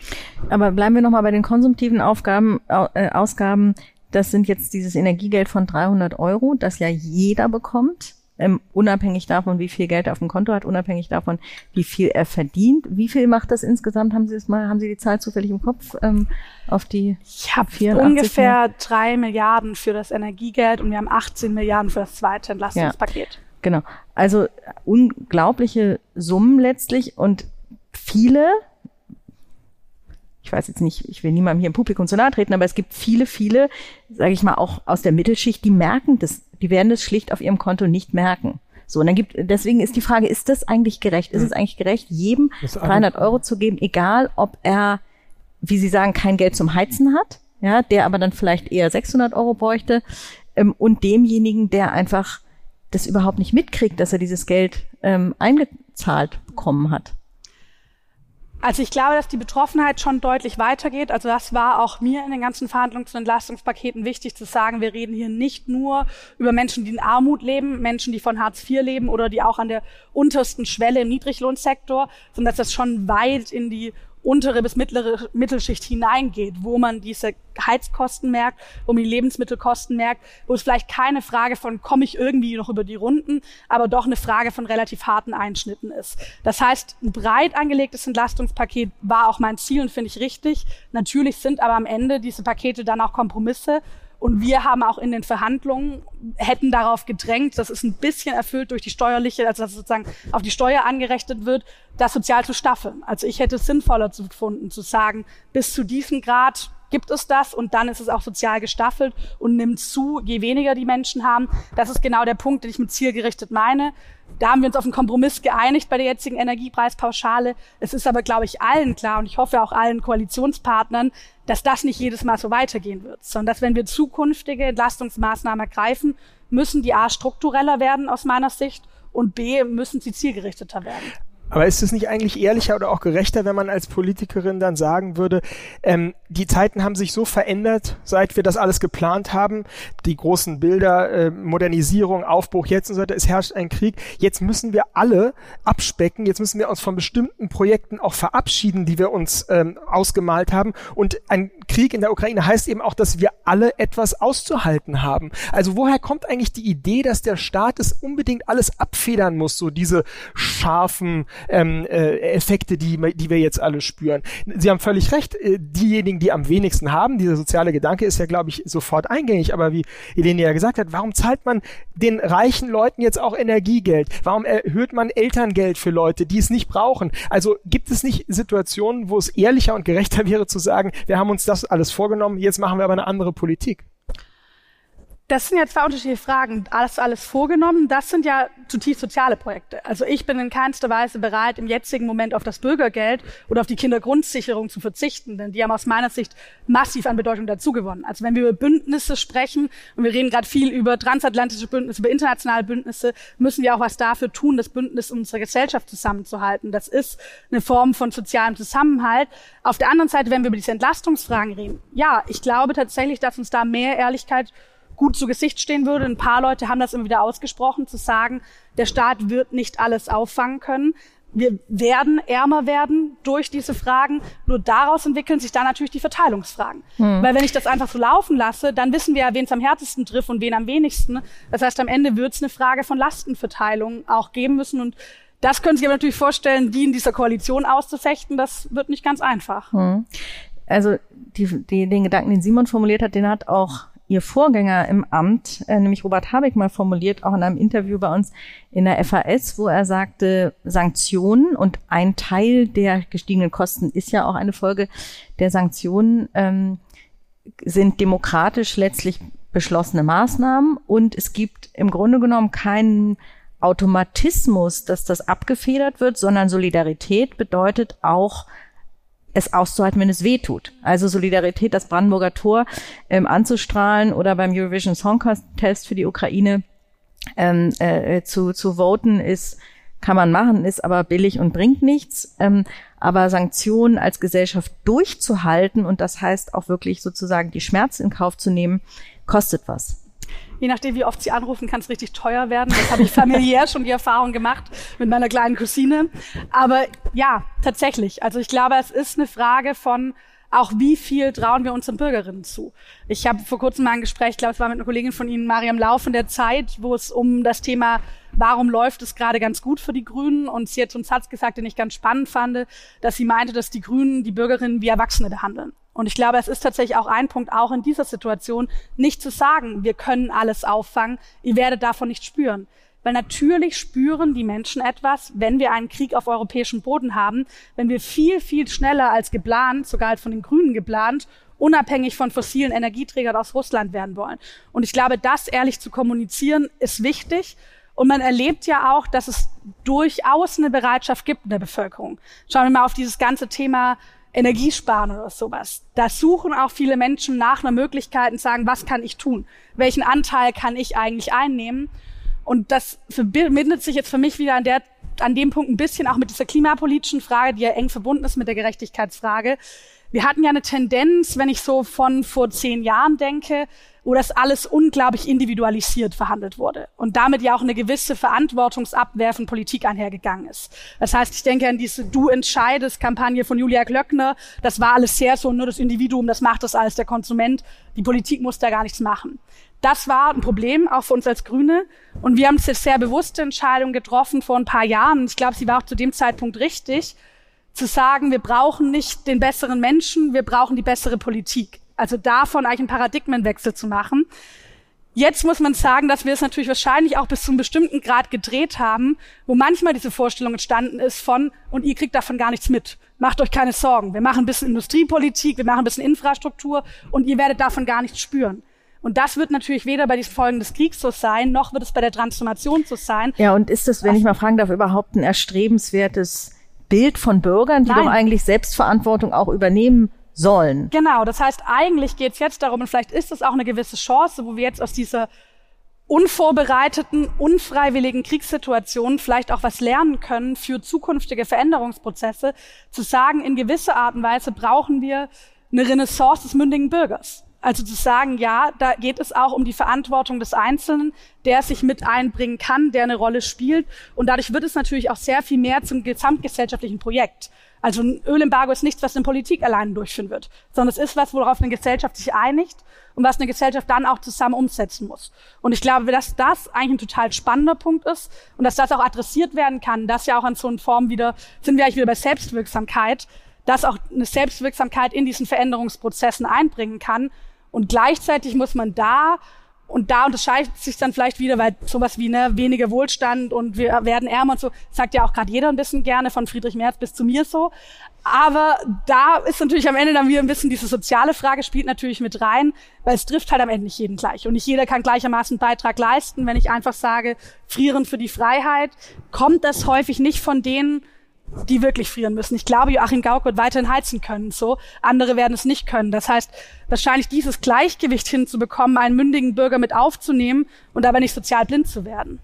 Aber bleiben wir nochmal bei den konsumtiven Aufgaben, äh, Ausgaben. Das sind jetzt dieses Energiegeld von 300 Euro, das ja jeder bekommt ähm, unabhängig davon, wie viel Geld er auf dem Konto hat, unabhängig davon, wie viel er verdient. Wie viel macht das insgesamt? Haben Sie das mal, haben Sie die Zahl zufällig im Kopf ähm, auf die? Ich habe ungefähr drei Milliarden für das Energiegeld und wir haben 18 Milliarden für das zweite Entlastungspaket. Ja, genau. Also unglaubliche Summen letztlich und viele ich weiß jetzt nicht, ich will niemandem hier im Publikum zu nahe treten, aber es gibt viele, viele, sage ich mal, auch aus der Mittelschicht, die merken das die werden das schlicht auf ihrem Konto nicht merken. So, und dann gibt, deswegen ist die Frage, ist das eigentlich gerecht? Ist es eigentlich gerecht, jedem 300 Euro zu geben, egal ob er, wie Sie sagen, kein Geld zum Heizen hat, ja, der aber dann vielleicht eher 600 Euro bräuchte, ähm, und demjenigen, der einfach das überhaupt nicht mitkriegt, dass er dieses Geld ähm, eingezahlt bekommen hat? Also ich glaube, dass die Betroffenheit schon deutlich weitergeht. Also das war auch mir in den ganzen Verhandlungs- und Entlastungspaketen wichtig zu sagen, wir reden hier nicht nur über Menschen, die in Armut leben, Menschen, die von Hartz IV leben oder die auch an der untersten Schwelle im Niedriglohnsektor, sondern dass das schon weit in die untere bis mittlere Mittelschicht hineingeht, wo man diese Heizkosten merkt, wo man die Lebensmittelkosten merkt, wo es vielleicht keine Frage von, komme ich irgendwie noch über die Runden, aber doch eine Frage von relativ harten Einschnitten ist. Das heißt, ein breit angelegtes Entlastungspaket war auch mein Ziel und finde ich richtig. Natürlich sind aber am Ende diese Pakete dann auch Kompromisse und wir haben auch in den Verhandlungen, hätten darauf gedrängt, das ist ein bisschen erfüllt durch die steuerliche, also dass sozusagen auf die Steuer angerechnet wird, das sozial zu staffeln. Also ich hätte es sinnvoller gefunden, zu sagen, bis zu diesem Grad gibt es das und dann ist es auch sozial gestaffelt und nimmt zu, je weniger die Menschen haben. Das ist genau der Punkt, den ich mit zielgerichtet meine. Da haben wir uns auf einen Kompromiss geeinigt bei der jetzigen Energiepreispauschale. Es ist aber, glaube ich, allen klar und ich hoffe auch allen Koalitionspartnern, dass das nicht jedes Mal so weitergehen wird, sondern dass wenn wir zukünftige Entlastungsmaßnahmen ergreifen, müssen die A struktureller werden aus meiner Sicht und B müssen sie zielgerichteter werden. Aber ist es nicht eigentlich ehrlicher oder auch gerechter, wenn man als Politikerin dann sagen würde, ähm, die Zeiten haben sich so verändert, seit wir das alles geplant haben, die großen Bilder, äh, Modernisierung, Aufbruch jetzt und so weiter, es herrscht ein Krieg. Jetzt müssen wir alle abspecken, jetzt müssen wir uns von bestimmten Projekten auch verabschieden, die wir uns ähm, ausgemalt haben. Und ein Krieg in der Ukraine heißt eben auch, dass wir alle etwas auszuhalten haben. Also woher kommt eigentlich die Idee, dass der Staat es unbedingt alles abfedern muss, so diese scharfen ähm, äh, Effekte, die, die wir jetzt alle spüren. Sie haben völlig recht, äh, diejenigen, die am wenigsten haben, dieser soziale Gedanke ist ja, glaube ich, sofort eingängig, aber wie Helene ja gesagt hat, warum zahlt man den reichen Leuten jetzt auch Energiegeld? Warum erhöht man Elterngeld für Leute, die es nicht brauchen? Also gibt es nicht Situationen, wo es ehrlicher und gerechter wäre zu sagen, wir haben uns das alles vorgenommen, jetzt machen wir aber eine andere Politik? Das sind ja zwei unterschiedliche Fragen. Alles, alles vorgenommen. Das sind ja zutiefst soziale Projekte. Also ich bin in keinster Weise bereit, im jetzigen Moment auf das Bürgergeld oder auf die Kindergrundsicherung zu verzichten, denn die haben aus meiner Sicht massiv an Bedeutung dazugewonnen. Also wenn wir über Bündnisse sprechen und wir reden gerade viel über transatlantische Bündnisse, über internationale Bündnisse, müssen wir auch was dafür tun, das Bündnis unserer Gesellschaft zusammenzuhalten. Das ist eine Form von sozialem Zusammenhalt. Auf der anderen Seite, wenn wir über diese Entlastungsfragen reden, ja, ich glaube tatsächlich, dass uns da mehr Ehrlichkeit gut zu Gesicht stehen würde. Ein paar Leute haben das immer wieder ausgesprochen, zu sagen, der Staat wird nicht alles auffangen können. Wir werden ärmer werden durch diese Fragen. Nur daraus entwickeln sich dann natürlich die Verteilungsfragen. Hm. Weil wenn ich das einfach so laufen lasse, dann wissen wir ja, wen es am härtesten trifft und wen am wenigsten. Das heißt, am Ende wird es eine Frage von Lastenverteilung auch geben müssen. Und das können Sie sich aber natürlich vorstellen, die in dieser Koalition auszufechten, das wird nicht ganz einfach. Hm. Also die, die, den Gedanken, den Simon formuliert hat, den hat auch ihr Vorgänger im Amt, äh, nämlich Robert Habeck, mal formuliert, auch in einem Interview bei uns in der FAS, wo er sagte, Sanktionen und ein Teil der gestiegenen Kosten ist ja auch eine Folge der Sanktionen, ähm, sind demokratisch letztlich beschlossene Maßnahmen und es gibt im Grunde genommen keinen Automatismus, dass das abgefedert wird, sondern Solidarität bedeutet auch es auszuhalten, wenn es weh tut. Also Solidarität, das Brandenburger Tor ähm, anzustrahlen oder beim Eurovision Song Contest für die Ukraine ähm, äh, zu, zu voten ist, kann man machen, ist aber billig und bringt nichts. Ähm, aber Sanktionen als Gesellschaft durchzuhalten und das heißt auch wirklich sozusagen die Schmerzen in Kauf zu nehmen, kostet was je nachdem, wie oft sie anrufen, kann es richtig teuer werden. Das habe ich familiär schon die Erfahrung gemacht mit meiner kleinen Cousine. Aber ja, tatsächlich. Also ich glaube, es ist eine Frage von auch wie viel trauen wir unseren Bürgerinnen zu. Ich habe vor kurzem mal ein Gespräch, ich glaube, es war mit einer Kollegin von Ihnen, Mariam Lauf, in der Zeit, wo es um das Thema warum läuft es gerade ganz gut für die Grünen? Und sie hat so einen Satz gesagt, den ich ganz spannend fand, dass sie meinte, dass die Grünen die Bürgerinnen wie Erwachsene behandeln. Und ich glaube, es ist tatsächlich auch ein Punkt, auch in dieser Situation, nicht zu sagen, wir können alles auffangen, ihr werdet davon nicht spüren. Weil natürlich spüren die Menschen etwas, wenn wir einen Krieg auf europäischem Boden haben, wenn wir viel, viel schneller als geplant, sogar als von den Grünen geplant, unabhängig von fossilen Energieträgern aus Russland werden wollen. Und ich glaube, das ehrlich zu kommunizieren, ist wichtig. Und man erlebt ja auch, dass es durchaus eine Bereitschaft gibt in der Bevölkerung. Schauen wir mal auf dieses ganze Thema Energiesparen oder sowas. Da suchen auch viele Menschen nach einer Möglichkeit und sagen, was kann ich tun? Welchen Anteil kann ich eigentlich einnehmen? Und das verbindet sich jetzt für mich wieder an der an dem Punkt ein bisschen auch mit dieser klimapolitischen Frage, die ja eng verbunden ist mit der Gerechtigkeitsfrage. Wir hatten ja eine Tendenz, wenn ich so von vor zehn Jahren denke, wo das alles unglaublich individualisiert verhandelt wurde und damit ja auch eine gewisse Verantwortungsabwehr von Politik einhergegangen ist. Das heißt, ich denke an diese Du entscheidest Kampagne von Julia Glöckner. Das war alles sehr so, nur das Individuum, das macht das alles, der Konsument. Die Politik muss da gar nichts machen. Das war ein Problem, auch für uns als Grüne. Und wir haben eine sehr bewusste Entscheidung getroffen vor ein paar Jahren. Ich glaube, sie war auch zu dem Zeitpunkt richtig, zu sagen, wir brauchen nicht den besseren Menschen, wir brauchen die bessere Politik. Also davon eigentlich einen Paradigmenwechsel zu machen. Jetzt muss man sagen, dass wir es natürlich wahrscheinlich auch bis zu einem bestimmten Grad gedreht haben, wo manchmal diese Vorstellung entstanden ist von, und ihr kriegt davon gar nichts mit. Macht euch keine Sorgen. Wir machen ein bisschen Industriepolitik, wir machen ein bisschen Infrastruktur und ihr werdet davon gar nichts spüren. Und das wird natürlich weder bei diesen Folgen des Kriegs so sein, noch wird es bei der Transformation so sein. Ja, und ist das, wenn ich mal fragen darf, überhaupt ein erstrebenswertes Bild von Bürgern, die Nein. doch eigentlich Selbstverantwortung auch übernehmen sollen. Genau, das heißt, eigentlich geht es jetzt darum, und vielleicht ist es auch eine gewisse Chance, wo wir jetzt aus dieser unvorbereiteten, unfreiwilligen Kriegssituation vielleicht auch was lernen können für zukünftige Veränderungsprozesse, zu sagen, in gewisser Art und Weise brauchen wir eine Renaissance des mündigen Bürgers. Also zu sagen, ja, da geht es auch um die Verantwortung des Einzelnen, der sich mit einbringen kann, der eine Rolle spielt. Und dadurch wird es natürlich auch sehr viel mehr zum gesamtgesellschaftlichen Projekt. Also ein Ölembargo ist nichts, was eine Politik allein durchführen wird, sondern es ist was, worauf eine Gesellschaft sich einigt und was eine Gesellschaft dann auch zusammen umsetzen muss. Und ich glaube, dass das eigentlich ein total spannender Punkt ist und dass das auch adressiert werden kann, dass ja auch an so einer Form wieder, sind wir eigentlich wieder bei Selbstwirksamkeit, dass auch eine Selbstwirksamkeit in diesen Veränderungsprozessen einbringen kann. Und gleichzeitig muss man da und da unterscheidet sich dann vielleicht wieder, weil sowas wie ne, weniger Wohlstand und wir werden ärmer und so, sagt ja auch gerade jeder ein bisschen gerne, von Friedrich Merz bis zu mir so. Aber da ist natürlich am Ende dann wieder ein bisschen diese soziale Frage spielt natürlich mit rein, weil es trifft halt am Ende nicht jeden gleich. Und nicht jeder kann gleichermaßen Beitrag leisten. Wenn ich einfach sage, frieren für die Freiheit, kommt das häufig nicht von denen, die wirklich frieren müssen. Ich glaube, Joachim Gauck wird weiterhin heizen können, so. Andere werden es nicht können. Das heißt, wahrscheinlich dieses Gleichgewicht hinzubekommen, einen mündigen Bürger mit aufzunehmen und aber nicht sozial blind zu werden.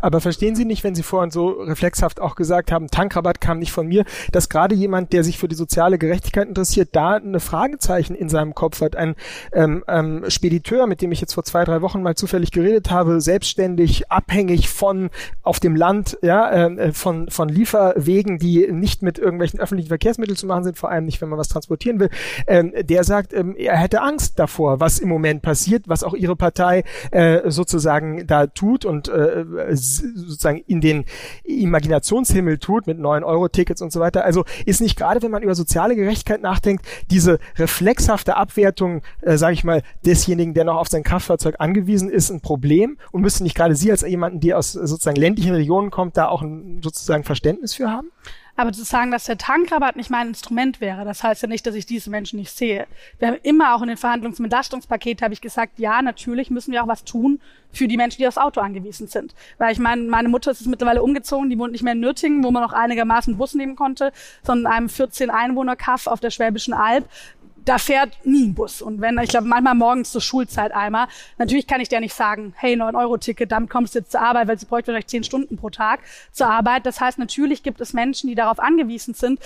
Aber verstehen Sie nicht, wenn Sie vorhin so reflexhaft auch gesagt haben, Tankrabatt kam nicht von mir, dass gerade jemand, der sich für die soziale Gerechtigkeit interessiert, da eine Fragezeichen in seinem Kopf hat. Ein ähm, ähm, Spediteur, mit dem ich jetzt vor zwei, drei Wochen mal zufällig geredet habe, selbstständig, abhängig von auf dem Land, ja, äh, von, von Lieferwegen, die nicht mit irgendwelchen öffentlichen Verkehrsmitteln zu machen sind, vor allem nicht, wenn man was transportieren will, ähm, der sagt, ähm, er hätte Angst davor, was im Moment passiert, was auch Ihre Partei äh, sozusagen da tut und äh, sozusagen in den Imaginationshimmel tut mit 9-Euro-Tickets und so weiter. Also ist nicht gerade, wenn man über soziale Gerechtigkeit nachdenkt, diese reflexhafte Abwertung, äh, sage ich mal, desjenigen, der noch auf sein Kraftfahrzeug angewiesen ist, ein Problem und müsste nicht gerade Sie als jemanden, der aus sozusagen ländlichen Regionen kommt, da auch ein sozusagen Verständnis für haben? Aber zu sagen, dass der Tankrabatt nicht mein Instrument wäre, das heißt ja nicht, dass ich diese Menschen nicht sehe. Wir haben immer auch in den Verhandlungen zum Entlastungspaket habe ich gesagt, ja, natürlich müssen wir auch was tun für die Menschen, die aufs Auto angewiesen sind. Weil ich meine, meine Mutter ist mittlerweile umgezogen, die wohnt nicht mehr in Nürtingen, wo man noch einigermaßen Bus nehmen konnte, sondern in einem 14 Einwohner Kaff auf der Schwäbischen Alb da fährt nie ein Bus. Und wenn, ich glaube, manchmal morgens zur Schulzeit einmal, natürlich kann ich der nicht sagen, hey, 9-Euro-Ticket, damit kommst du jetzt zur Arbeit, weil sie bräuchte vielleicht 10 Stunden pro Tag zur Arbeit. Das heißt, natürlich gibt es Menschen, die darauf angewiesen sind.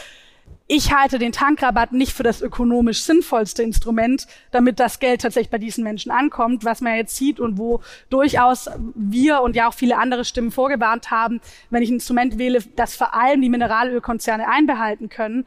Ich halte den Tankrabatt nicht für das ökonomisch sinnvollste Instrument, damit das Geld tatsächlich bei diesen Menschen ankommt, was man jetzt sieht und wo durchaus wir und ja auch viele andere Stimmen vorgewarnt haben, wenn ich ein Instrument wähle, das vor allem die Mineralölkonzerne einbehalten können,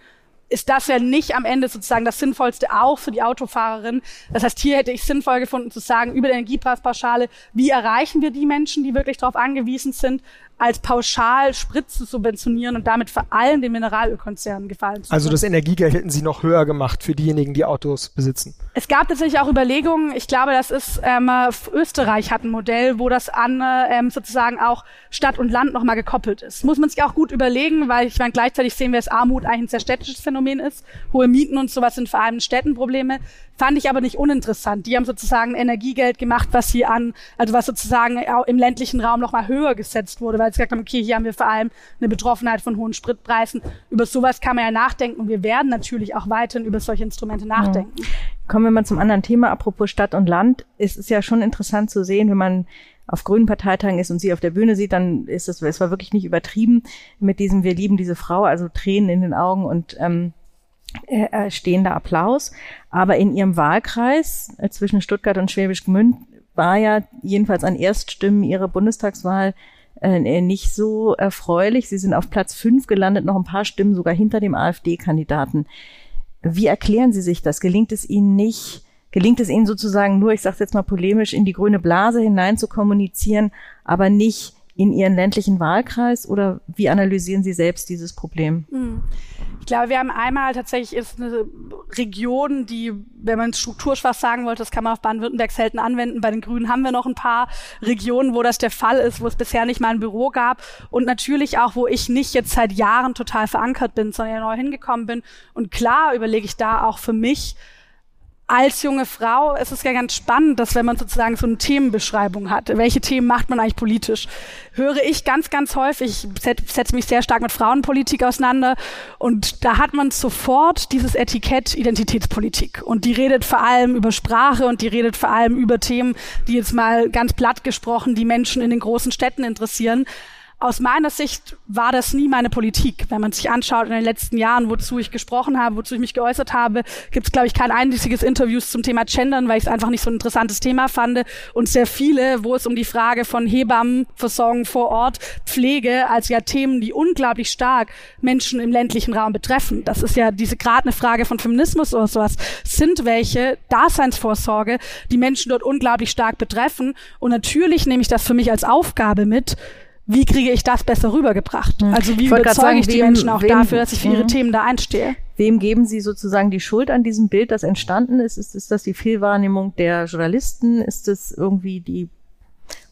ist das ja nicht am Ende sozusagen das Sinnvollste auch für die Autofahrerin. Das heißt, hier hätte ich sinnvoll gefunden zu sagen, über die Energiepreispauschale, wie erreichen wir die Menschen, die wirklich darauf angewiesen sind, als pauschal Sprit zu subventionieren und damit vor allem den Mineralölkonzernen gefallen zu Also das Energiegeld hätten Sie noch höher gemacht für diejenigen, die Autos besitzen? Es gab tatsächlich auch Überlegungen. Ich glaube, das ist ähm, Österreich hat ein Modell, wo das an ähm, sozusagen auch Stadt und Land nochmal gekoppelt ist. Muss man sich auch gut überlegen, weil ich meine, gleichzeitig sehen wir, dass Armut eigentlich ein sehr städtisches Phänomen ist. Hohe Mieten und sowas sind vor allem in Städten Probleme. Fand ich aber nicht uninteressant. Die haben sozusagen Energiegeld gemacht, was hier an, also was sozusagen auch im ländlichen Raum nochmal höher gesetzt wurde, weil sie gesagt haben, okay, hier haben wir vor allem eine Betroffenheit von hohen Spritpreisen. Über sowas kann man ja nachdenken und wir werden natürlich auch weiterhin über solche Instrumente nachdenken. Ja. Kommen wir mal zum anderen Thema. Apropos Stadt und Land. Es ist ja schon interessant zu sehen, wenn man auf grünen Parteitagen ist und sie auf der Bühne sieht, dann ist es, es war wirklich nicht übertrieben mit diesem Wir lieben diese Frau, also Tränen in den Augen und ähm, äh, äh stehender Applaus. Aber in ihrem Wahlkreis äh, zwischen Stuttgart und Schwäbisch Gmünd war ja jedenfalls an Erststimmen ihre Bundestagswahl äh, nicht so erfreulich. Sie sind auf Platz fünf gelandet, noch ein paar Stimmen sogar hinter dem AfD-Kandidaten. Wie erklären Sie sich das? Gelingt es Ihnen nicht, gelingt es Ihnen sozusagen nur, ich sage jetzt mal polemisch, in die grüne Blase hinein zu kommunizieren, aber nicht in Ihren ländlichen Wahlkreis oder wie analysieren Sie selbst dieses Problem? Hm. Ich glaube, wir haben einmal tatsächlich ist eine Region, die, wenn man strukturschwach sagen wollte, das kann man auf Baden-Württemberg selten anwenden. Bei den Grünen haben wir noch ein paar Regionen, wo das der Fall ist, wo es bisher nicht mal ein Büro gab und natürlich auch, wo ich nicht jetzt seit Jahren total verankert bin, sondern ja neu hingekommen bin. Und klar überlege ich da auch für mich, als junge Frau ist es ja ganz spannend, dass wenn man sozusagen so eine Themenbeschreibung hat, welche Themen macht man eigentlich politisch, höre ich ganz, ganz häufig, ich setze mich sehr stark mit Frauenpolitik auseinander und da hat man sofort dieses Etikett Identitätspolitik und die redet vor allem über Sprache und die redet vor allem über Themen, die jetzt mal ganz platt gesprochen die Menschen in den großen Städten interessieren. Aus meiner Sicht war das nie meine Politik. Wenn man sich anschaut in den letzten Jahren, wozu ich gesprochen habe, wozu ich mich geäußert habe, gibt es, glaube ich, kein einziges Interview zum Thema Gendern, weil ich es einfach nicht so ein interessantes Thema fand. Und sehr viele, wo es um die Frage von Hebammenversorgung vor Ort, Pflege, als ja Themen, die unglaublich stark Menschen im ländlichen Raum betreffen. Das ist ja diese gerade eine Frage von Feminismus oder sowas. Sind welche Daseinsvorsorge, die Menschen dort unglaublich stark betreffen. Und natürlich nehme ich das für mich als Aufgabe mit, wie kriege ich das besser rübergebracht? Also wie überzeuge sagen, ich die wem, Menschen auch wem, dafür, dass ich für ihre mhm. Themen da einstehe? Wem geben Sie sozusagen die Schuld an diesem Bild, das entstanden ist? Ist, ist das die Fehlwahrnehmung der Journalisten? Ist es irgendwie die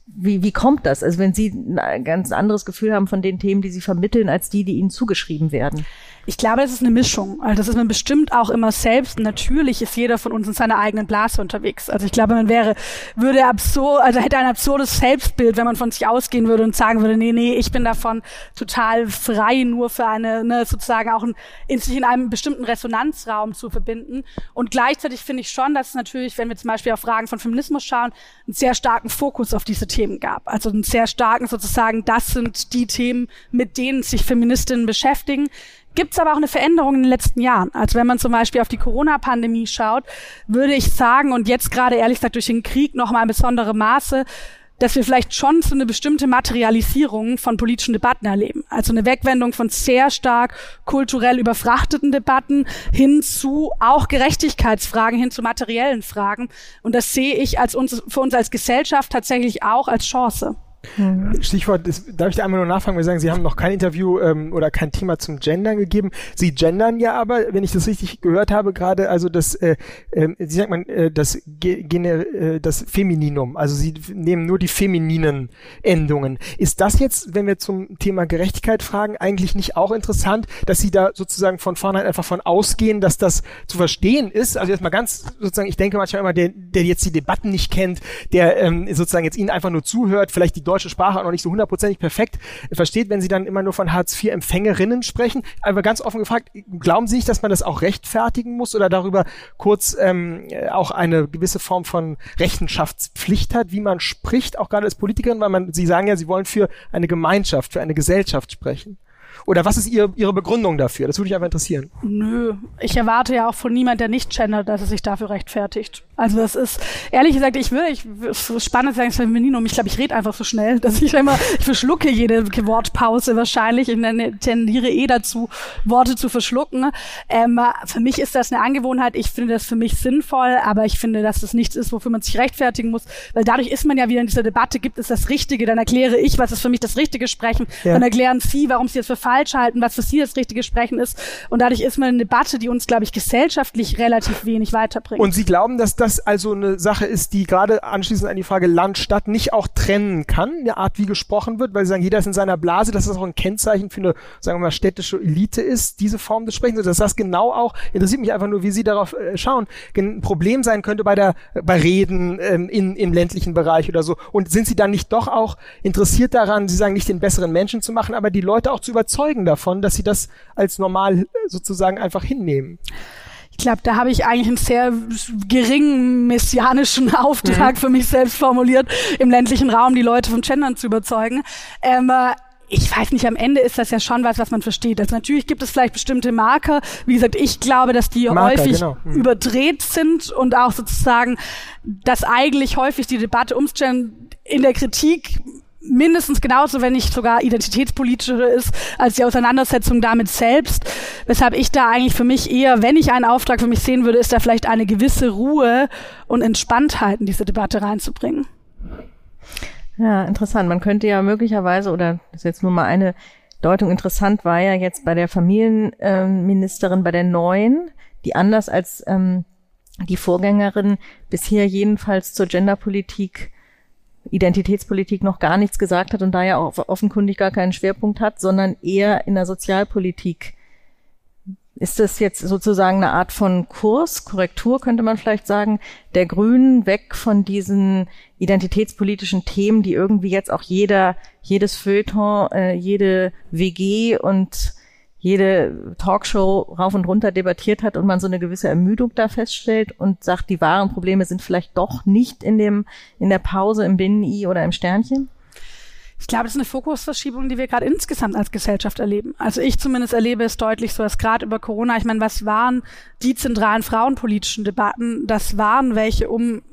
wie, wie kommt das? Also wenn Sie ein ganz anderes Gefühl haben von den Themen, die Sie vermitteln, als die, die Ihnen zugeschrieben werden. Ich glaube, es ist eine Mischung. Also das ist man bestimmt auch immer selbst. Natürlich ist jeder von uns in seiner eigenen Blase unterwegs. Also ich glaube, man wäre, würde absurd, also hätte ein absurdes Selbstbild, wenn man von sich ausgehen würde und sagen würde, nee, nee, ich bin davon total frei, nur für eine, ne, sozusagen auch ein, in sich in einem bestimmten Resonanzraum zu verbinden. Und gleichzeitig finde ich schon, dass es natürlich, wenn wir zum Beispiel auf Fragen von Feminismus schauen, einen sehr starken Fokus auf diese Themen gab. Also einen sehr starken sozusagen, das sind die Themen, mit denen sich Feministinnen beschäftigen. Gibt es aber auch eine Veränderung in den letzten Jahren. Also wenn man zum Beispiel auf die Corona-Pandemie schaut, würde ich sagen, und jetzt gerade ehrlich gesagt durch den Krieg noch mal in besondere Maße, dass wir vielleicht schon so eine bestimmte Materialisierung von politischen Debatten erleben. Also eine Wegwendung von sehr stark kulturell überfrachteten Debatten hin zu auch Gerechtigkeitsfragen, hin zu materiellen Fragen. Und das sehe ich als uns, für uns als Gesellschaft tatsächlich auch als Chance. Mhm. Stichwort, ist, darf ich da einmal nur nachfragen, Sie sagen, Sie haben noch kein Interview ähm, oder kein Thema zum Gendern gegeben. Sie gendern ja aber, wenn ich das richtig gehört habe, gerade also das, äh, äh, Sie sagt man, äh, das, äh, das Femininum, also Sie nehmen nur die femininen Endungen. Ist das jetzt, wenn wir zum Thema Gerechtigkeit fragen, eigentlich nicht auch interessant, dass Sie da sozusagen von vornherein einfach von ausgehen, dass das zu verstehen ist? Also jetzt mal ganz sozusagen, ich denke manchmal immer, der, der jetzt die Debatten nicht kennt, der ähm, sozusagen jetzt Ihnen einfach nur zuhört, vielleicht die deutsche Sprache auch noch nicht so hundertprozentig perfekt versteht, wenn Sie dann immer nur von Hartz-IV-Empfängerinnen sprechen. Aber ganz offen gefragt, glauben Sie nicht, dass man das auch rechtfertigen muss oder darüber kurz ähm, auch eine gewisse Form von Rechenschaftspflicht hat, wie man spricht, auch gerade als Politikerin, weil man, Sie sagen ja, Sie wollen für eine Gemeinschaft, für eine Gesellschaft sprechen. Oder was ist ihr, Ihre Begründung dafür? Das würde mich einfach interessieren. Nö, ich erwarte ja auch von niemand, der nicht gendert, dass er sich dafür rechtfertigt. Also das ist, ehrlich gesagt, ich will, ich, spannend sagen, es Femininum. Ich glaube, ich rede einfach so schnell, dass ich immer, ich verschlucke jede Wortpause wahrscheinlich. Ich tendiere eh dazu, Worte zu verschlucken. Ähm, für mich ist das eine Angewohnheit. Ich finde das für mich sinnvoll, aber ich finde, dass das nichts ist, wofür man sich rechtfertigen muss, weil dadurch ist man ja wieder in dieser Debatte, gibt es das Richtige, dann erkläre ich, was ist für mich das Richtige Sprechen, ja. dann erklären Sie, warum Sie es für falsch halten, was für Sie das richtige Sprechen ist. Und dadurch ist man eine Debatte, die uns, glaube ich, gesellschaftlich relativ wenig weiterbringt. Und Sie glauben, dass das also eine Sache ist, die gerade anschließend an die Frage Land, Stadt nicht auch trennen kann, eine Art, wie gesprochen wird, weil Sie sagen, jeder ist in seiner Blase, dass das auch ein Kennzeichen für eine, sagen wir mal, städtische Elite ist, diese Form des Sprechens, dass das genau auch, interessiert mich einfach nur, wie Sie darauf äh, schauen, ein Problem sein könnte bei der, bei Reden ähm, in, im ländlichen Bereich oder so. Und sind Sie dann nicht doch auch interessiert daran, Sie sagen, nicht den besseren Menschen zu machen, aber die Leute auch zu überzeugen davon, dass sie das als normal sozusagen einfach hinnehmen. Ich glaube, da habe ich eigentlich einen sehr geringen messianischen Auftrag mhm. für mich selbst formuliert, im ländlichen Raum die Leute vom Gendern zu überzeugen. Ähm, äh, ich weiß nicht, am Ende ist das ja schon was, was man versteht. Also natürlich gibt es vielleicht bestimmte Marker. Wie gesagt, ich glaube, dass die Marker, häufig genau. mhm. überdreht sind und auch sozusagen, dass eigentlich häufig die Debatte ums Gendern in der Kritik mindestens genauso, wenn nicht sogar identitätspolitischer ist, als die Auseinandersetzung damit selbst. Weshalb ich da eigentlich für mich eher, wenn ich einen Auftrag für mich sehen würde, ist da vielleicht eine gewisse Ruhe und Entspanntheit in diese Debatte reinzubringen. Ja, interessant. Man könnte ja möglicherweise, oder das ist jetzt nur mal eine Deutung, interessant war ja jetzt bei der Familienministerin, bei der neuen, die anders als ähm, die Vorgängerin bisher jedenfalls zur Genderpolitik Identitätspolitik noch gar nichts gesagt hat und da ja auch offenkundig gar keinen Schwerpunkt hat, sondern eher in der Sozialpolitik. Ist das jetzt sozusagen eine Art von Kurs, Korrektur könnte man vielleicht sagen, der Grünen weg von diesen identitätspolitischen Themen, die irgendwie jetzt auch jeder, jedes Feuilleton, äh, jede WG und jede Talkshow rauf und runter debattiert hat und man so eine gewisse Ermüdung da feststellt und sagt, die wahren Probleme sind vielleicht doch nicht in dem, in der Pause im Binnen-I oder im Sternchen? Ich glaube, das ist eine Fokusverschiebung, die wir gerade insgesamt als Gesellschaft erleben. Also ich zumindest erlebe es deutlich so, dass gerade über Corona, ich meine, was waren die zentralen frauenpolitischen Debatten? Das waren welche um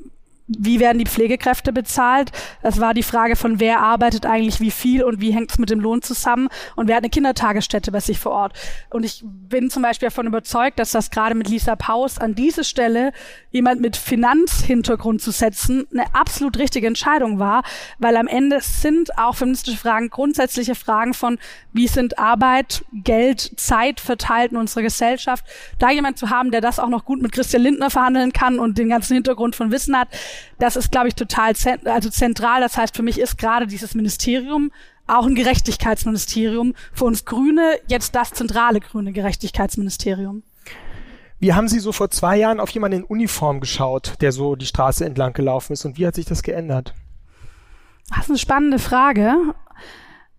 wie werden die Pflegekräfte bezahlt? Das war die Frage von, wer arbeitet eigentlich wie viel und wie hängt es mit dem Lohn zusammen und wer hat eine Kindertagesstätte bei sich vor Ort. Und ich bin zum Beispiel davon überzeugt, dass das gerade mit Lisa Paus an diese Stelle jemand mit Finanzhintergrund zu setzen eine absolut richtige Entscheidung war, weil am Ende sind auch feministische Fragen grundsätzliche Fragen von, wie sind Arbeit, Geld, Zeit verteilt in unserer Gesellschaft. Da jemand zu haben, der das auch noch gut mit Christian Lindner verhandeln kann und den ganzen Hintergrund von Wissen hat, das ist, glaube ich, total zent also zentral. Das heißt, für mich ist gerade dieses Ministerium auch ein Gerechtigkeitsministerium. Für uns Grüne jetzt das zentrale grüne Gerechtigkeitsministerium. Wie haben Sie so vor zwei Jahren auf jemanden in Uniform geschaut, der so die Straße entlang gelaufen ist und wie hat sich das geändert? Das ist eine spannende Frage.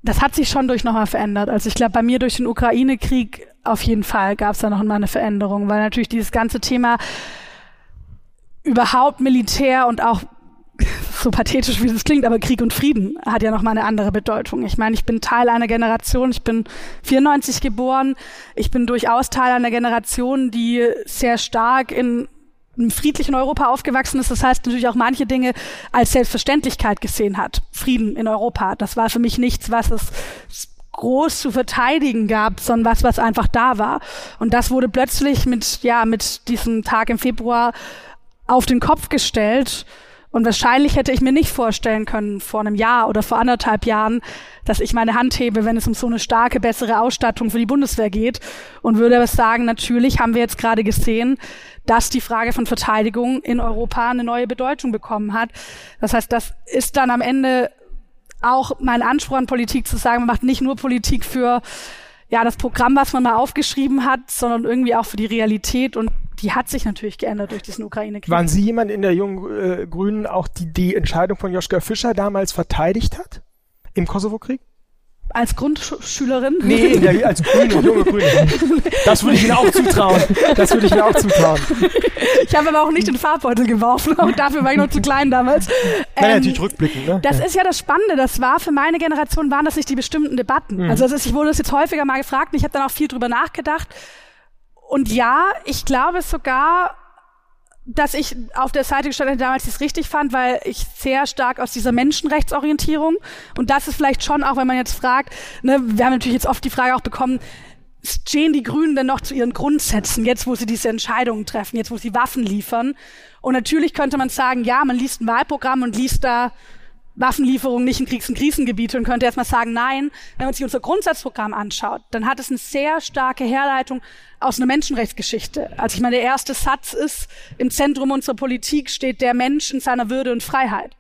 Das hat sich schon durch nochmal verändert. Also ich glaube, bei mir durch den Ukraine-Krieg auf jeden Fall gab es da noch mal eine Veränderung, weil natürlich dieses ganze Thema überhaupt Militär und auch so pathetisch wie es klingt, aber Krieg und Frieden hat ja noch mal eine andere Bedeutung. Ich meine, ich bin Teil einer Generation, ich bin 94 geboren, ich bin durchaus Teil einer Generation, die sehr stark in einem friedlichen Europa aufgewachsen ist. Das heißt natürlich auch manche Dinge als Selbstverständlichkeit gesehen hat. Frieden in Europa. Das war für mich nichts, was es groß zu verteidigen gab, sondern was, was einfach da war. Und das wurde plötzlich mit, ja, mit diesem Tag im Februar auf den Kopf gestellt. Und wahrscheinlich hätte ich mir nicht vorstellen können, vor einem Jahr oder vor anderthalb Jahren, dass ich meine Hand hebe, wenn es um so eine starke, bessere Ausstattung für die Bundeswehr geht. Und würde aber sagen, natürlich haben wir jetzt gerade gesehen, dass die Frage von Verteidigung in Europa eine neue Bedeutung bekommen hat. Das heißt, das ist dann am Ende auch mein Anspruch an Politik zu sagen, man macht nicht nur Politik für ja, das Programm, was man mal aufgeschrieben hat, sondern irgendwie auch für die Realität und die hat sich natürlich geändert durch diesen Ukraine-Krieg. Waren Sie jemand in der jungen äh, Grünen auch, die die Entscheidung von Joschka Fischer damals verteidigt hat? Im Kosovo-Krieg? Als Grundschülerin? Nee, der, als Grüne, junge Grüne. Das würde ich Ihnen auch zutrauen. Das würde ich Ihnen auch zutrauen. Ich habe aber auch nicht den Farbbeutel geworfen, auch dafür war ich noch zu klein damals. Nein, ähm, natürlich rückblickend. Ne? Das ist ja das Spannende. Das war für meine Generation, waren das nicht die bestimmten Debatten. Mhm. Also ist, ich wurde das jetzt häufiger mal gefragt und ich habe dann auch viel drüber nachgedacht. Und ja, ich glaube sogar, dass ich auf der Seite gestanden damals das richtig fand, weil ich sehr stark aus dieser Menschenrechtsorientierung und das ist vielleicht schon auch, wenn man jetzt fragt, ne, wir haben natürlich jetzt oft die Frage auch bekommen, stehen die Grünen denn noch zu ihren Grundsätzen, jetzt wo sie diese Entscheidungen treffen, jetzt wo sie Waffen liefern? Und natürlich könnte man sagen, ja, man liest ein Wahlprogramm und liest da Waffenlieferungen nicht in Kriegs- und Krisengebiete und könnte erstmal sagen, nein, wenn man sich unser Grundsatzprogramm anschaut, dann hat es eine sehr starke Herleitung aus einer Menschenrechtsgeschichte. Also ich meine, der erste Satz ist, im Zentrum unserer Politik steht der Mensch in seiner Würde und Freiheit.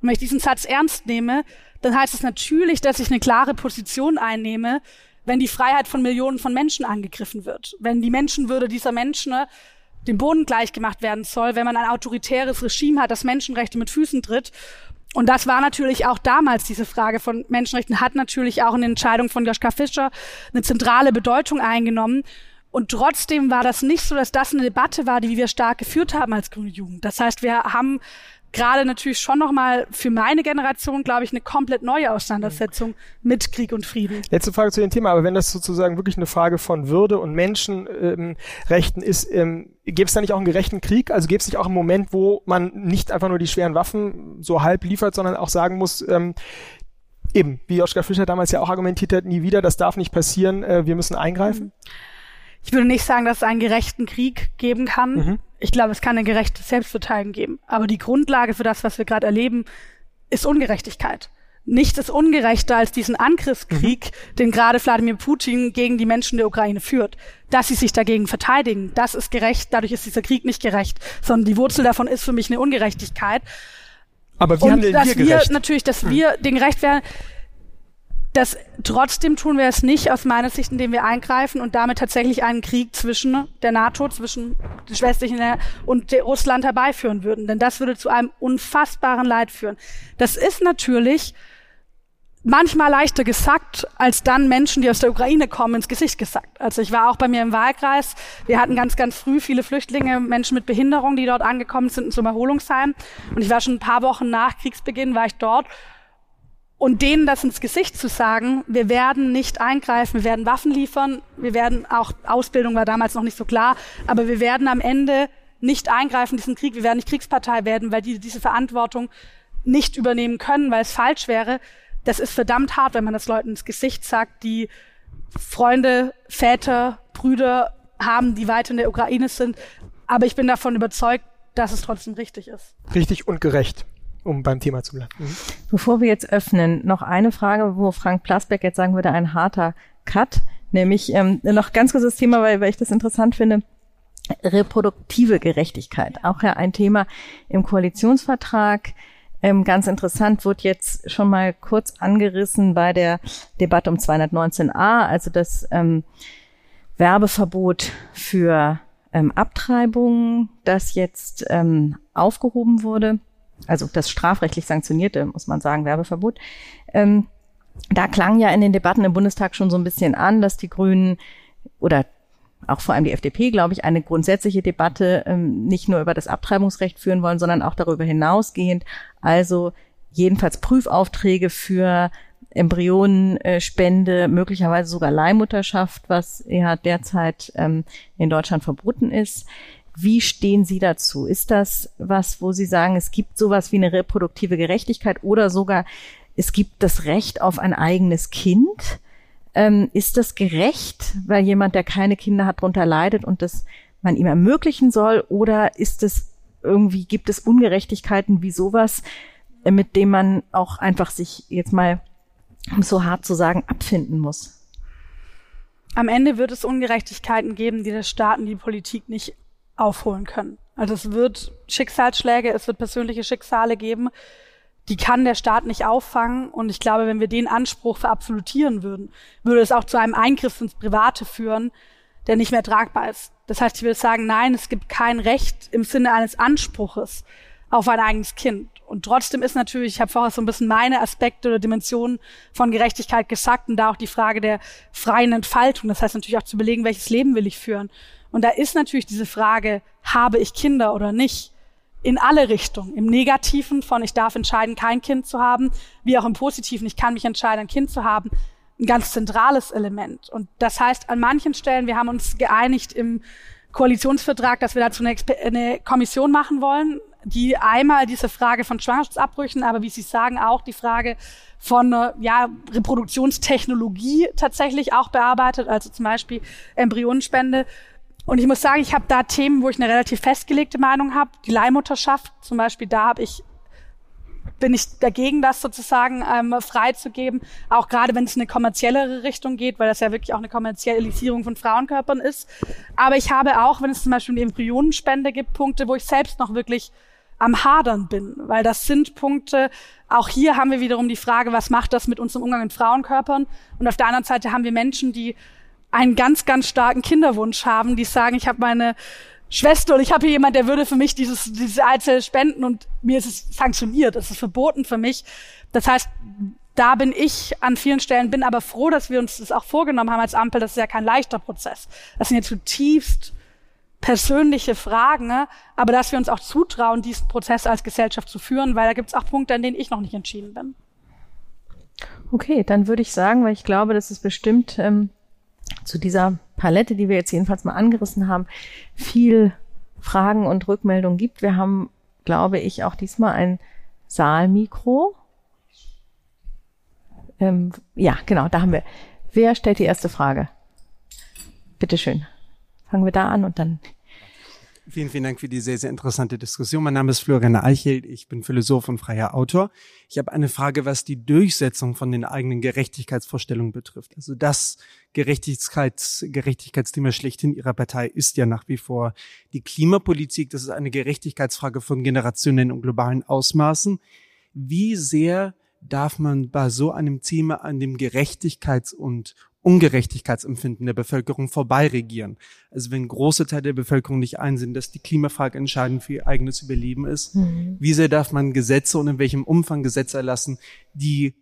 Und wenn ich diesen Satz ernst nehme, dann heißt es natürlich, dass ich eine klare Position einnehme, wenn die Freiheit von Millionen von Menschen angegriffen wird. Wenn die Menschenwürde dieser Menschen ne, dem Boden gleichgemacht werden soll, wenn man ein autoritäres Regime hat, das Menschenrechte mit Füßen tritt und das war natürlich auch damals diese Frage von Menschenrechten, hat natürlich auch in der Entscheidung von Joschka Fischer eine zentrale Bedeutung eingenommen. Und trotzdem war das nicht so, dass das eine Debatte war, die wir stark geführt haben als Grüne Jugend. Das heißt, wir haben gerade natürlich schon nochmal für meine Generation, glaube ich, eine komplett neue Auseinandersetzung mit Krieg und Frieden. Letzte Frage zu dem Thema, aber wenn das sozusagen wirklich eine Frage von Würde und Menschenrechten ähm, ist, ähm, gäbe es da nicht auch einen gerechten Krieg? Also gäbe es nicht auch einen Moment, wo man nicht einfach nur die schweren Waffen so halb liefert, sondern auch sagen muss, ähm, eben, wie Oskar Fischer damals ja auch argumentiert hat, nie wieder, das darf nicht passieren, äh, wir müssen eingreifen? Ich würde nicht sagen, dass es einen gerechten Krieg geben kann. Mhm. Ich glaube, es kann eine gerechte Selbstverteidigung geben. Aber die Grundlage für das, was wir gerade erleben, ist Ungerechtigkeit. Nichts ist ungerechter als diesen Angriffskrieg, mhm. den gerade Wladimir Putin gegen die Menschen der Ukraine führt. Dass sie sich dagegen verteidigen, das ist gerecht. Dadurch ist dieser Krieg nicht gerecht, sondern die Wurzel davon ist für mich eine Ungerechtigkeit. Aber wie Und haben denn dass wir gerecht? natürlich, dass Mhm. wir den gerecht werden, das trotzdem tun wir es nicht aus meiner Sicht, indem wir eingreifen und damit tatsächlich einen Krieg zwischen der NATO, zwischen den westlichen und Russland herbeiführen würden. Denn das würde zu einem unfassbaren Leid führen. Das ist natürlich manchmal leichter gesagt, als dann Menschen, die aus der Ukraine kommen, ins Gesicht gesagt. Also ich war auch bei mir im Wahlkreis. Wir hatten ganz, ganz früh viele Flüchtlinge, Menschen mit Behinderung, die dort angekommen sind zum Erholungsheim. Und ich war schon ein paar Wochen nach Kriegsbeginn, war ich dort. Und denen das ins Gesicht zu sagen, wir werden nicht eingreifen, wir werden Waffen liefern, wir werden auch, Ausbildung war damals noch nicht so klar, aber wir werden am Ende nicht eingreifen in diesen Krieg, wir werden nicht Kriegspartei werden, weil die diese Verantwortung nicht übernehmen können, weil es falsch wäre. Das ist verdammt hart, wenn man das Leuten ins Gesicht sagt, die Freunde, Väter, Brüder haben, die weit in der Ukraine sind. Aber ich bin davon überzeugt, dass es trotzdem richtig ist. Richtig und gerecht, um beim Thema zu bleiben. Mhm. Bevor wir jetzt öffnen, noch eine Frage, wo Frank Plasbeck jetzt sagen würde, ein harter Cut. Nämlich ähm, noch ganz kurzes Thema, weil, weil ich das interessant finde. Reproduktive Gerechtigkeit. Auch ja ein Thema im Koalitionsvertrag. Ähm, ganz interessant, wird jetzt schon mal kurz angerissen bei der Debatte um 219a, also das ähm, Werbeverbot für ähm, Abtreibungen, das jetzt ähm, aufgehoben wurde. Also das strafrechtlich sanktionierte, muss man sagen, Werbeverbot. Ähm, da klang ja in den Debatten im Bundestag schon so ein bisschen an, dass die Grünen oder auch vor allem die FDP, glaube ich, eine grundsätzliche Debatte ähm, nicht nur über das Abtreibungsrecht führen wollen, sondern auch darüber hinausgehend. Also jedenfalls Prüfaufträge für Embryonenspende, möglicherweise sogar Leihmutterschaft, was ja derzeit ähm, in Deutschland verboten ist. Wie stehen Sie dazu? Ist das was, wo Sie sagen, es gibt sowas wie eine reproduktive Gerechtigkeit oder sogar es gibt das Recht auf ein eigenes Kind? Ähm, ist das gerecht, weil jemand, der keine Kinder hat, darunter leidet und das man ihm ermöglichen soll? Oder ist es irgendwie, gibt es Ungerechtigkeiten wie sowas, äh, mit dem man auch einfach sich jetzt mal, um so hart zu sagen, abfinden muss? Am Ende wird es Ungerechtigkeiten geben, die der Staat und die Politik nicht aufholen können. Also es wird Schicksalsschläge, es wird persönliche Schicksale geben, die kann der Staat nicht auffangen. Und ich glaube, wenn wir den Anspruch verabsolutieren würden, würde es auch zu einem Eingriff ins Private führen, der nicht mehr tragbar ist. Das heißt, ich will sagen, nein, es gibt kein Recht im Sinne eines Anspruches auf ein eigenes Kind. Und trotzdem ist natürlich, ich habe vorher so ein bisschen meine Aspekte oder Dimensionen von Gerechtigkeit gesagt und da auch die Frage der freien Entfaltung. Das heißt natürlich auch zu überlegen, welches Leben will ich führen. Und da ist natürlich diese Frage, habe ich Kinder oder nicht? In alle Richtungen. Im Negativen von, ich darf entscheiden, kein Kind zu haben, wie auch im Positiven, ich kann mich entscheiden, ein Kind zu haben. Ein ganz zentrales Element. Und das heißt, an manchen Stellen, wir haben uns geeinigt im Koalitionsvertrag, dass wir dazu eine, eine Kommission machen wollen, die einmal diese Frage von Schwangerschaftsabbrüchen, aber wie Sie sagen, auch die Frage von äh, ja, Reproduktionstechnologie tatsächlich auch bearbeitet, also zum Beispiel Embryonenspende. Und ich muss sagen, ich habe da Themen, wo ich eine relativ festgelegte Meinung habe. Die Leihmutterschaft zum Beispiel, da habe ich bin ich dagegen, das sozusagen ähm, freizugeben, auch gerade wenn es in eine kommerziellere Richtung geht, weil das ja wirklich auch eine Kommerzialisierung von Frauenkörpern ist. Aber ich habe auch, wenn es zum Beispiel die Embryonenspende gibt, Punkte, wo ich selbst noch wirklich am Hadern bin, weil das sind Punkte, auch hier haben wir wiederum die Frage, was macht das mit unserem Umgang mit Frauenkörpern? Und auf der anderen Seite haben wir Menschen, die einen ganz, ganz starken Kinderwunsch haben, die sagen, ich habe meine Schwester und ich habe hier jemand, der würde für mich dieses, diese Eizelle spenden und mir ist es sanktioniert, es ist verboten für mich. Das heißt, da bin ich an vielen Stellen, bin aber froh, dass wir uns das auch vorgenommen haben als Ampel. Das ist ja kein leichter Prozess. Das sind ja zutiefst persönliche Fragen, ne? aber dass wir uns auch zutrauen, diesen Prozess als Gesellschaft zu führen, weil da gibt es auch Punkte, an denen ich noch nicht entschieden bin. Okay, dann würde ich sagen, weil ich glaube, dass es bestimmt ähm, zu dieser Palette, die wir jetzt jedenfalls mal angerissen haben, viel Fragen und Rückmeldungen gibt. Wir haben, glaube ich, auch diesmal ein Saalmikro. Ähm, ja, genau, da haben wir. Wer stellt die erste Frage? Bitteschön. Fangen wir da an und dann Vielen, vielen Dank für die sehr, sehr interessante Diskussion. Mein Name ist Florian Eichelt. Ich bin Philosoph und freier Autor. Ich habe eine Frage, was die Durchsetzung von den eigenen Gerechtigkeitsvorstellungen betrifft. Also das Gerechtigkeits, Gerechtigkeitsthema schlechthin Ihrer Partei ist ja nach wie vor die Klimapolitik. Das ist eine Gerechtigkeitsfrage von Generationen und globalen Ausmaßen. Wie sehr darf man bei so einem Thema an dem Gerechtigkeits- und Ungerechtigkeitsempfinden der Bevölkerung vorbeiregieren. Also wenn große Teile der Bevölkerung nicht einsehen, dass die Klimafrage entscheidend für ihr eigenes Überleben ist, mhm. wie sehr darf man Gesetze und in welchem Umfang Gesetze erlassen, die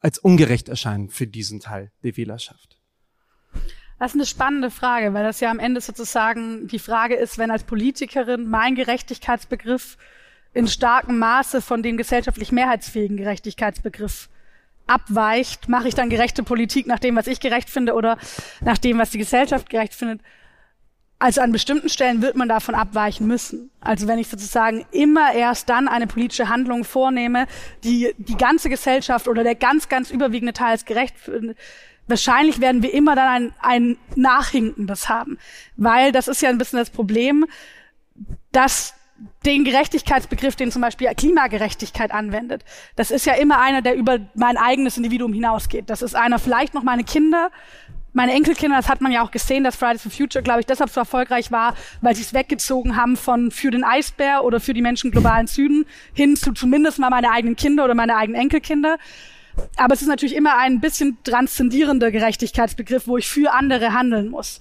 als ungerecht erscheinen für diesen Teil der Wählerschaft? Das ist eine spannende Frage, weil das ja am Ende sozusagen die Frage ist, wenn als Politikerin mein Gerechtigkeitsbegriff in starkem Maße von dem gesellschaftlich mehrheitsfähigen Gerechtigkeitsbegriff abweicht, mache ich dann gerechte Politik nach dem, was ich gerecht finde oder nach dem, was die Gesellschaft gerecht findet. Also an bestimmten Stellen wird man davon abweichen müssen. Also wenn ich sozusagen immer erst dann eine politische Handlung vornehme, die die ganze Gesellschaft oder der ganz, ganz überwiegende Teil als gerecht findet, wahrscheinlich werden wir immer dann ein, ein Nachhinkendes haben. Weil das ist ja ein bisschen das Problem, dass den Gerechtigkeitsbegriff, den zum Beispiel Klimagerechtigkeit anwendet. Das ist ja immer einer, der über mein eigenes Individuum hinausgeht. Das ist einer, vielleicht noch meine Kinder, meine Enkelkinder, das hat man ja auch gesehen, dass Fridays for Future, glaube ich, deshalb so erfolgreich war, weil sie es weggezogen haben von für den Eisbär oder für die Menschen globalen Süden hin zu zumindest mal meine eigenen Kinder oder meine eigenen Enkelkinder. Aber es ist natürlich immer ein bisschen transzendierender Gerechtigkeitsbegriff, wo ich für andere handeln muss.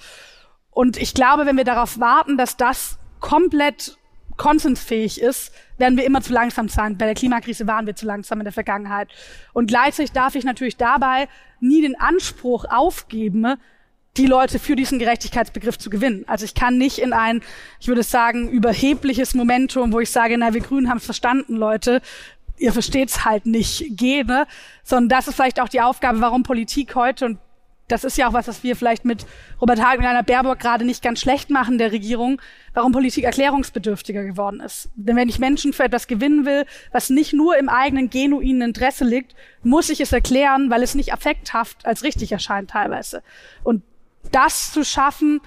Und ich glaube, wenn wir darauf warten, dass das komplett konsensfähig ist, werden wir immer zu langsam sein. Bei der Klimakrise waren wir zu langsam in der Vergangenheit. Und gleichzeitig darf ich natürlich dabei nie den Anspruch aufgeben, die Leute für diesen Gerechtigkeitsbegriff zu gewinnen. Also ich kann nicht in ein, ich würde sagen, überhebliches Momentum, wo ich sage, na, wir Grünen haben es verstanden, Leute, ihr versteht's halt nicht, gehen, sondern das ist vielleicht auch die Aufgabe, warum Politik heute, und das ist ja auch was, was wir vielleicht mit Robert Hagen und einer Baerbock gerade nicht ganz schlecht machen der Regierung, warum Politik erklärungsbedürftiger geworden ist. Denn wenn ich Menschen für etwas gewinnen will, was nicht nur im eigenen genuinen Interesse liegt, muss ich es erklären, weil es nicht affekthaft als richtig erscheint teilweise. Und das zu schaffen,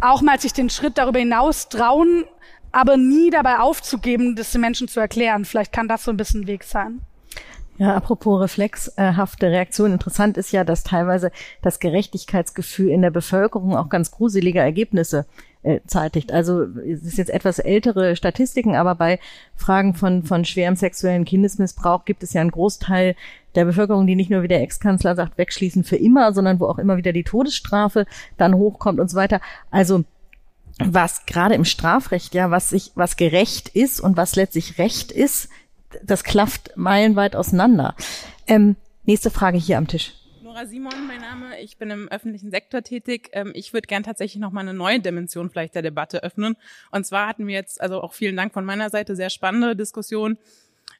auch mal sich den Schritt darüber hinaus trauen, aber nie dabei aufzugeben, das den Menschen zu erklären. Vielleicht kann das so ein bisschen ein Weg sein. Ja, apropos reflexhafte Reaktion. Interessant ist ja, dass teilweise das Gerechtigkeitsgefühl in der Bevölkerung auch ganz gruselige Ergebnisse äh, zeitigt. Also es ist jetzt etwas ältere Statistiken, aber bei Fragen von, von schwerem sexuellen Kindesmissbrauch gibt es ja einen Großteil der Bevölkerung, die nicht nur wie der Ex-Kanzler sagt, wegschließen für immer, sondern wo auch immer wieder die Todesstrafe dann hochkommt und so weiter. Also was gerade im Strafrecht ja, was sich, was gerecht ist und was letztlich Recht ist, das klafft meilenweit auseinander. Ähm, nächste Frage hier am Tisch. Nora Simon, mein Name. Ich bin im öffentlichen Sektor tätig. Ähm, ich würde gern tatsächlich noch mal eine neue Dimension vielleicht der Debatte öffnen. Und zwar hatten wir jetzt, also auch vielen Dank von meiner Seite, sehr spannende Diskussion,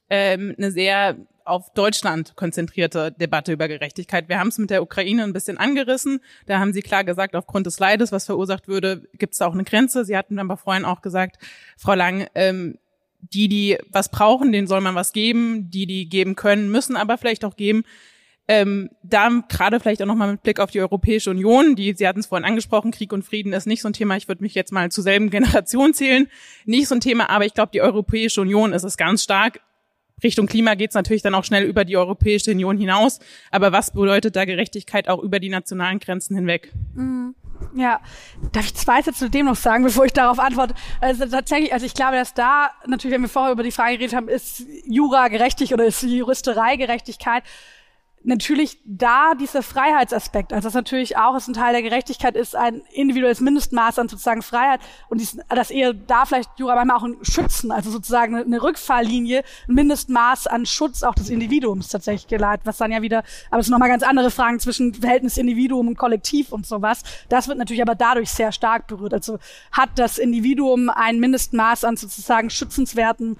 ähm, eine sehr auf Deutschland konzentrierte Debatte über Gerechtigkeit. Wir haben es mit der Ukraine ein bisschen angerissen. Da haben Sie klar gesagt, aufgrund des Leides, was verursacht würde, gibt es auch eine Grenze. Sie hatten aber vorhin auch gesagt, Frau Lang, ähm, die, die was brauchen, denen soll man was geben. Die, die geben können, müssen aber vielleicht auch geben. Ähm, da gerade vielleicht auch nochmal mit Blick auf die Europäische Union, die, Sie hatten es vorhin angesprochen, Krieg und Frieden ist nicht so ein Thema, ich würde mich jetzt mal zur selben Generation zählen, nicht so ein Thema, aber ich glaube, die Europäische Union ist es ganz stark. Richtung Klima geht es natürlich dann auch schnell über die Europäische Union hinaus, aber was bedeutet da Gerechtigkeit auch über die nationalen Grenzen hinweg? Mhm. Ja, darf ich zwei Sätze zu dem noch sagen, bevor ich darauf antworte? Also tatsächlich, also ich glaube, dass da natürlich, wenn wir vorher über die Frage geredet haben, ist Jura gerechtig oder ist Juristerei Gerechtigkeit? Natürlich da dieser Freiheitsaspekt, also das natürlich auch ist ein Teil der Gerechtigkeit ist, ein individuelles Mindestmaß an sozusagen Freiheit und dies, dass eher da vielleicht Jura manchmal auch Schützen, also sozusagen eine Rückfalllinie, ein Mindestmaß an Schutz auch des Individuums tatsächlich geleitet, was dann ja wieder, aber es sind nochmal ganz andere Fragen zwischen Verhältnis Individuum und Kollektiv und sowas. Das wird natürlich aber dadurch sehr stark berührt. Also hat das Individuum ein Mindestmaß an sozusagen schützenswerten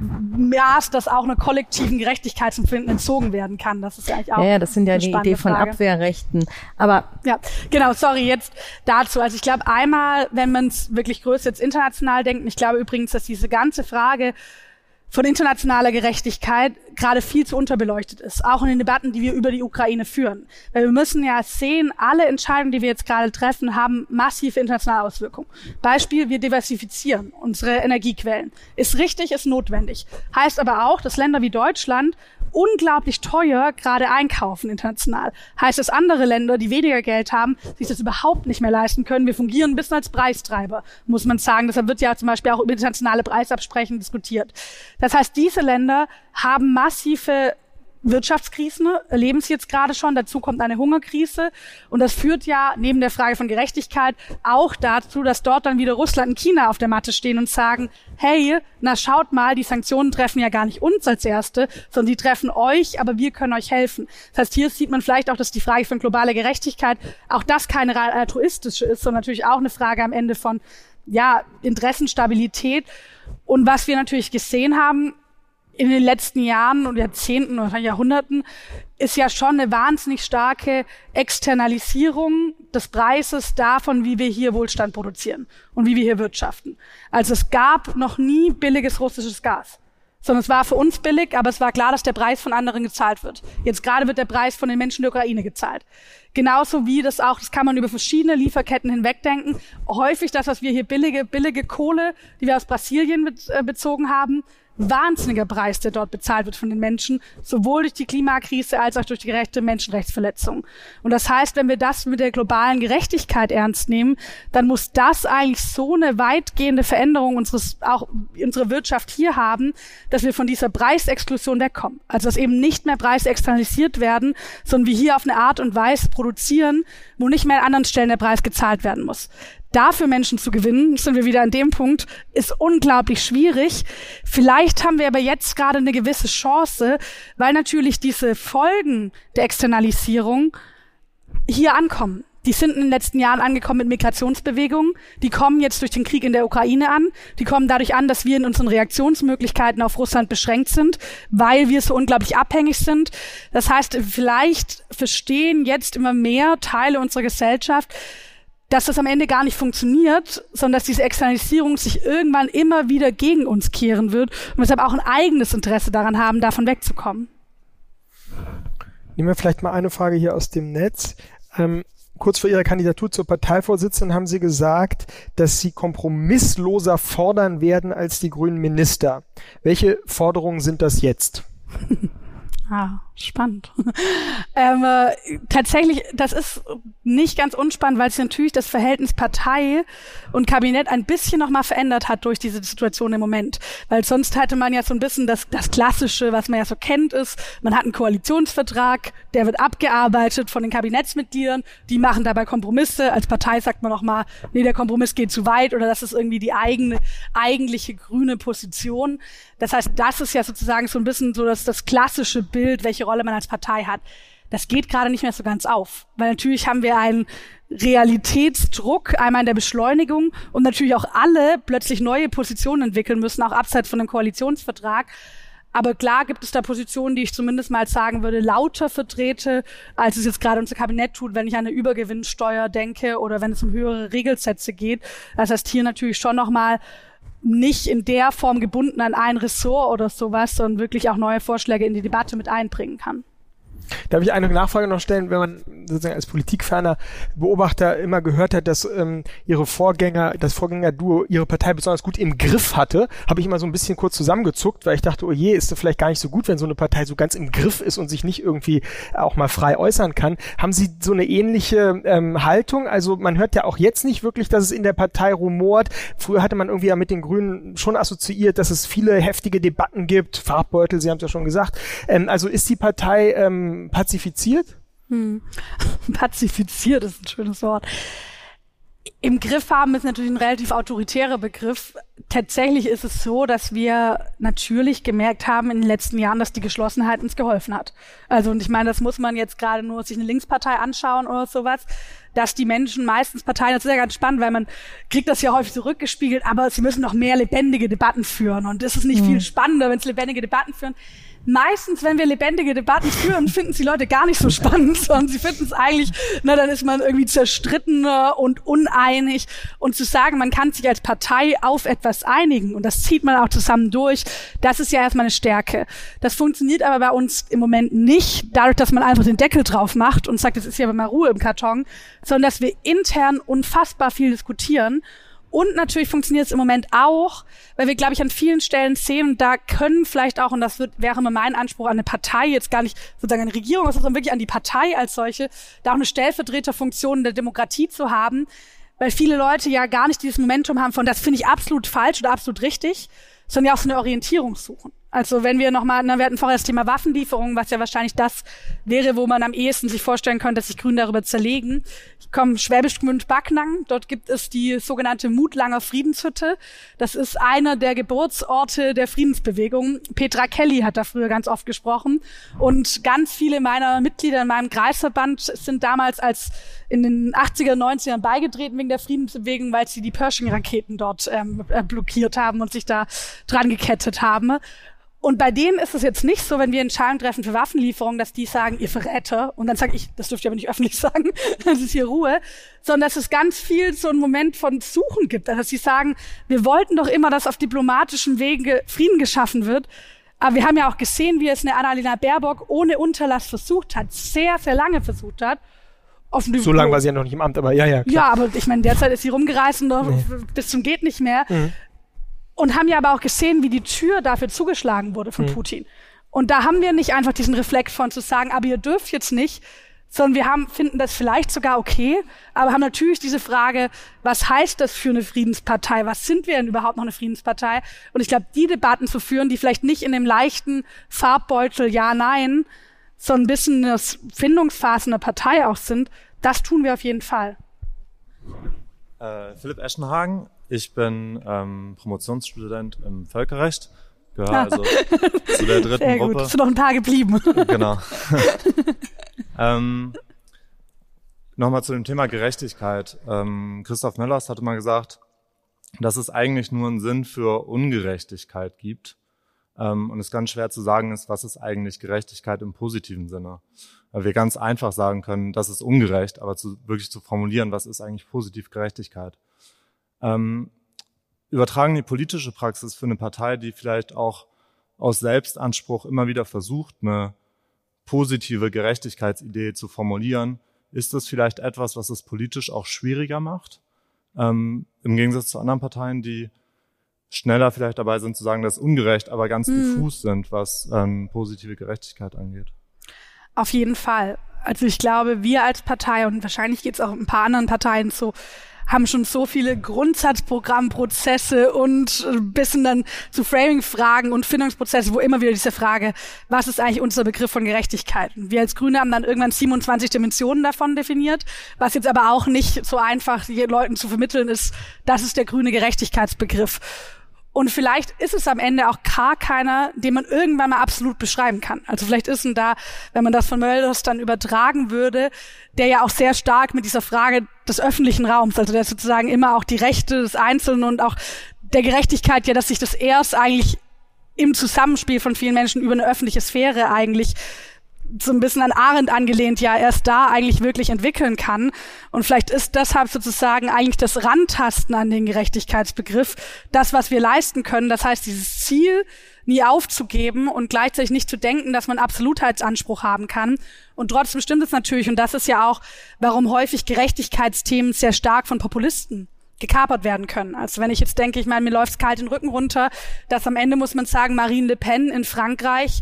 Maß, dass auch einer kollektiven Gerechtigkeitsempfinden entzogen werden kann. Das ist ja eigentlich auch. Ja, das sind ja die Idee von Frage. Abwehrrechten. Aber ja, genau. Sorry jetzt dazu. Also ich glaube einmal, wenn man es wirklich größer jetzt international denkt, ich glaube übrigens, dass diese ganze Frage von internationaler Gerechtigkeit gerade viel zu unterbeleuchtet ist, auch in den Debatten, die wir über die Ukraine führen. Weil wir müssen ja sehen, alle Entscheidungen, die wir jetzt gerade treffen, haben massive internationale Auswirkungen. Beispiel, wir diversifizieren unsere Energiequellen. Ist richtig, ist notwendig. Heißt aber auch, dass Länder wie Deutschland unglaublich teuer gerade einkaufen international. Heißt, dass andere Länder, die weniger Geld haben, sich das überhaupt nicht mehr leisten können. Wir fungieren ein bisschen als Preistreiber, muss man sagen. Deshalb wird ja zum Beispiel auch über internationale Preisabsprechen diskutiert. Das heißt, diese Länder haben massive Wirtschaftskrisen erleben sie jetzt gerade schon. Dazu kommt eine Hungerkrise. Und das führt ja neben der Frage von Gerechtigkeit auch dazu, dass dort dann wieder Russland und China auf der Matte stehen und sagen, hey, na schaut mal, die Sanktionen treffen ja gar nicht uns als Erste, sondern die treffen euch, aber wir können euch helfen. Das heißt, hier sieht man vielleicht auch, dass die Frage von globaler Gerechtigkeit auch das keine altruistische ist, sondern natürlich auch eine Frage am Ende von, ja, Interessenstabilität. Und was wir natürlich gesehen haben, in den letzten Jahren und Jahrzehnten oder Jahrhunderten ist ja schon eine wahnsinnig starke Externalisierung des Preises davon, wie wir hier Wohlstand produzieren und wie wir hier wirtschaften. Also es gab noch nie billiges russisches Gas, sondern es war für uns billig, aber es war klar, dass der Preis von anderen gezahlt wird. Jetzt gerade wird der Preis von den Menschen der Ukraine gezahlt. Genauso wie das auch, das kann man über verschiedene Lieferketten hinwegdenken. Häufig das, was wir hier billige, billige Kohle, die wir aus Brasilien äh, bezogen haben, wahnsinniger Preis, der dort bezahlt wird von den Menschen, sowohl durch die Klimakrise als auch durch die gerechte Menschenrechtsverletzung. Und das heißt, wenn wir das mit der globalen Gerechtigkeit ernst nehmen, dann muss das eigentlich so eine weitgehende Veränderung unseres, auch unserer Wirtschaft hier haben, dass wir von dieser Preisexklusion wegkommen. Also dass eben nicht mehr Preise externalisiert werden, sondern wir hier auf eine Art und Weise produzieren, wo nicht mehr an anderen Stellen der Preis gezahlt werden muss dafür Menschen zu gewinnen, sind wir wieder an dem Punkt, ist unglaublich schwierig. Vielleicht haben wir aber jetzt gerade eine gewisse Chance, weil natürlich diese Folgen der Externalisierung hier ankommen. Die sind in den letzten Jahren angekommen mit Migrationsbewegungen. Die kommen jetzt durch den Krieg in der Ukraine an. Die kommen dadurch an, dass wir in unseren Reaktionsmöglichkeiten auf Russland beschränkt sind, weil wir so unglaublich abhängig sind. Das heißt, vielleicht verstehen jetzt immer mehr Teile unserer Gesellschaft, dass das am Ende gar nicht funktioniert, sondern dass diese Externalisierung sich irgendwann immer wieder gegen uns kehren wird und deshalb auch ein eigenes Interesse daran haben, davon wegzukommen. Nehmen wir vielleicht mal eine Frage hier aus dem Netz. Ähm, kurz vor Ihrer Kandidatur zur Parteivorsitzenden haben Sie gesagt, dass Sie kompromissloser fordern werden als die grünen Minister. Welche Forderungen sind das jetzt? Ah, spannend. ähm, äh, tatsächlich, das ist nicht ganz unspannend, weil es natürlich das Verhältnis Partei und Kabinett ein bisschen nochmal verändert hat durch diese Situation im Moment. Weil sonst hatte man ja so ein bisschen das, das Klassische, was man ja so kennt, ist, man hat einen Koalitionsvertrag, der wird abgearbeitet von den Kabinettsmitgliedern, die machen dabei Kompromisse. Als Partei sagt man nochmal, nee, der Kompromiss geht zu weit oder das ist irgendwie die eigene, eigentliche grüne Position. Das heißt, das ist ja sozusagen so ein bisschen so das, das klassische Bild, welche Rolle man als Partei hat. Das geht gerade nicht mehr so ganz auf, weil natürlich haben wir einen Realitätsdruck, einmal in der Beschleunigung und natürlich auch alle plötzlich neue Positionen entwickeln müssen, auch abseits von dem Koalitionsvertrag. Aber klar gibt es da Positionen, die ich zumindest mal sagen würde, lauter vertrete, als es jetzt gerade unser Kabinett tut, wenn ich an eine Übergewinnsteuer denke oder wenn es um höhere Regelsätze geht. Das heißt, hier natürlich schon nochmal nicht in der Form gebunden an ein Ressort oder sowas, sondern wirklich auch neue Vorschläge in die Debatte mit einbringen kann. Darf ich eine Nachfrage noch stellen, wenn man sozusagen als politikferner Beobachter immer gehört hat, dass ähm, ihre Vorgänger, das Vorgängerduo ihre Partei besonders gut im Griff hatte, habe ich immer so ein bisschen kurz zusammengezuckt, weil ich dachte, oh je, ist das vielleicht gar nicht so gut, wenn so eine Partei so ganz im Griff ist und sich nicht irgendwie auch mal frei äußern kann. Haben Sie so eine ähnliche ähm, Haltung? Also man hört ja auch jetzt nicht wirklich, dass es in der Partei rumort. Früher hatte man irgendwie ja mit den Grünen schon assoziiert, dass es viele heftige Debatten gibt, Farbbeutel, Sie haben es ja schon gesagt. Ähm, also ist die Partei ähm, pazifiziert? Hm. Pazifiziert ist ein schönes Wort im Griff haben ist natürlich ein relativ autoritärer Begriff. Tatsächlich ist es so, dass wir natürlich gemerkt haben in den letzten Jahren, dass die Geschlossenheit uns geholfen hat. Also, und ich meine, das muss man jetzt gerade nur sich eine Linkspartei anschauen oder sowas, dass die Menschen meistens Parteien, das ist ja ganz spannend, weil man kriegt das ja häufig zurückgespiegelt, aber sie müssen noch mehr lebendige Debatten führen. Und es ist nicht mhm. viel spannender, wenn es lebendige Debatten führen meistens, wenn wir lebendige Debatten führen, finden sie Leute gar nicht so spannend, sondern sie finden es eigentlich, na, dann ist man irgendwie zerstrittener und uneinig. Und zu sagen, man kann sich als Partei auf etwas einigen und das zieht man auch zusammen durch, das ist ja erstmal eine Stärke. Das funktioniert aber bei uns im Moment nicht, dadurch, dass man einfach den Deckel drauf macht und sagt, es ist ja mal Ruhe im Karton, sondern dass wir intern unfassbar viel diskutieren und natürlich funktioniert es im Moment auch, weil wir, glaube ich, an vielen Stellen sehen, da können vielleicht auch, und das wird, wäre immer mein Anspruch an eine Partei, jetzt gar nicht sozusagen eine Regierung, sondern wirklich an die Partei als solche, da auch eine Stellvertreterfunktion der Demokratie zu haben, weil viele Leute ja gar nicht dieses Momentum haben von, das finde ich absolut falsch oder absolut richtig, sondern ja auch so eine Orientierung suchen. Also wenn wir nochmal, wir hatten vorher das Thema Waffenlieferung, was ja wahrscheinlich das wäre, wo man am ehesten sich vorstellen könnte, dass sich Grüne darüber zerlegen. Ich komme Schwäbisch Gmünd Backnang. Dort gibt es die sogenannte Mutlanger Friedenshütte. Das ist einer der Geburtsorte der Friedensbewegung. Petra Kelly hat da früher ganz oft gesprochen. Und ganz viele meiner Mitglieder in meinem Kreisverband sind damals als in den 80er, 90ern beigetreten wegen der Friedensbewegung, weil sie die Pershing-Raketen dort ähm, äh, blockiert haben und sich da dran gekettet haben. Und bei denen ist es jetzt nicht so, wenn wir Entscheidungen treffen für Waffenlieferungen, dass die sagen, ihr Verräter. Und dann sage ich, das dürft ihr aber nicht öffentlich sagen, das ist hier Ruhe. Sondern dass es ganz viel so einen Moment von Suchen gibt. Also dass sie sagen, wir wollten doch immer, dass auf diplomatischem Wege Frieden geschaffen wird. Aber wir haben ja auch gesehen, wie es eine Annalena Baerbock ohne Unterlass versucht hat, sehr, sehr lange versucht hat. so lange war sie ja noch nicht im Amt, aber ja, ja. Klar. Ja, aber ich meine, derzeit ist sie rumgereist und nee. bis zum geht nicht mehr. Mhm und haben ja aber auch gesehen, wie die Tür dafür zugeschlagen wurde von mhm. Putin. Und da haben wir nicht einfach diesen Reflex von zu sagen, aber ihr dürft jetzt nicht, sondern wir haben, finden das vielleicht sogar okay, aber haben natürlich diese Frage, was heißt das für eine Friedenspartei? Was sind wir denn überhaupt noch eine Friedenspartei? Und ich glaube, die Debatten zu führen, die vielleicht nicht in dem leichten Farbbeutel Ja, Nein, so ein bisschen eine Findungsphase einer Partei auch sind, das tun wir auf jeden Fall. Äh, Philipp Eschenhagen, ich bin ähm, Promotionsstudent im Völkerrecht, gehöre also zu der dritten Sehr Gruppe. Gut. Bist du noch ein paar geblieben? Genau. ähm, Nochmal zu dem Thema Gerechtigkeit. Ähm, Christoph Möllers hatte mal gesagt, dass es eigentlich nur einen Sinn für Ungerechtigkeit gibt ähm, und es ganz schwer zu sagen ist, was ist eigentlich Gerechtigkeit im positiven Sinne. Weil wir ganz einfach sagen können, das ist ungerecht, aber zu, wirklich zu formulieren, was ist eigentlich positiv Gerechtigkeit. Ähm, übertragen die politische Praxis für eine Partei, die vielleicht auch aus Selbstanspruch immer wieder versucht, eine positive Gerechtigkeitsidee zu formulieren, ist das vielleicht etwas, was es politisch auch schwieriger macht? Ähm, Im Gegensatz zu anderen Parteien, die schneller vielleicht dabei sind zu sagen, das ist ungerecht, aber ganz hm. diffus sind, was ähm, positive Gerechtigkeit angeht. Auf jeden Fall. Also ich glaube, wir als Partei und wahrscheinlich geht es auch ein paar anderen Parteien so, haben schon so viele Grundsatzprogrammprozesse und äh, bisschen dann zu Framing-Fragen und Findungsprozesse, wo immer wieder diese Frage, was ist eigentlich unser Begriff von Gerechtigkeit? Wir als Grüne haben dann irgendwann 27 Dimensionen davon definiert, was jetzt aber auch nicht so einfach Leuten zu vermitteln ist, das ist der grüne Gerechtigkeitsbegriff. Und vielleicht ist es am Ende auch gar keiner, den man irgendwann mal absolut beschreiben kann. Also vielleicht ist ein da, wenn man das von Mölders dann übertragen würde, der ja auch sehr stark mit dieser Frage des öffentlichen Raums, also der sozusagen immer auch die Rechte des Einzelnen und auch der Gerechtigkeit, ja, dass sich das erst eigentlich im Zusammenspiel von vielen Menschen über eine öffentliche Sphäre eigentlich so ein bisschen an Arendt angelehnt, ja erst da eigentlich wirklich entwickeln kann. Und vielleicht ist deshalb sozusagen eigentlich das Rantasten an den Gerechtigkeitsbegriff das, was wir leisten können. Das heißt, dieses Ziel nie aufzugeben und gleichzeitig nicht zu denken, dass man Absolutheitsanspruch haben kann. Und trotzdem stimmt es natürlich, und das ist ja auch, warum häufig Gerechtigkeitsthemen sehr stark von Populisten gekapert werden können. Also wenn ich jetzt denke, ich meine, mir läuft's kalt den Rücken runter, dass am Ende muss man sagen, Marine Le Pen in Frankreich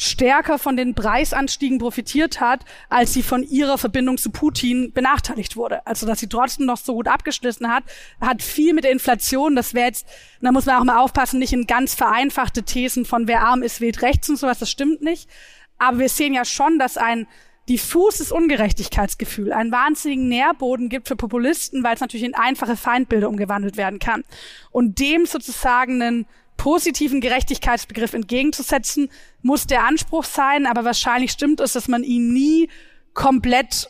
stärker von den Preisanstiegen profitiert hat, als sie von ihrer Verbindung zu Putin benachteiligt wurde. Also dass sie trotzdem noch so gut abgeschlossen hat, hat viel mit der Inflation, das wäre jetzt, da muss man auch mal aufpassen, nicht in ganz vereinfachte Thesen von wer arm ist, wählt rechts und sowas, das stimmt nicht. Aber wir sehen ja schon, dass ein diffuses Ungerechtigkeitsgefühl einen wahnsinnigen Nährboden gibt für Populisten, weil es natürlich in einfache Feindbilder umgewandelt werden kann. Und dem sozusagen einen positiven Gerechtigkeitsbegriff entgegenzusetzen, muss der Anspruch sein, aber wahrscheinlich stimmt es, dass man ihn nie komplett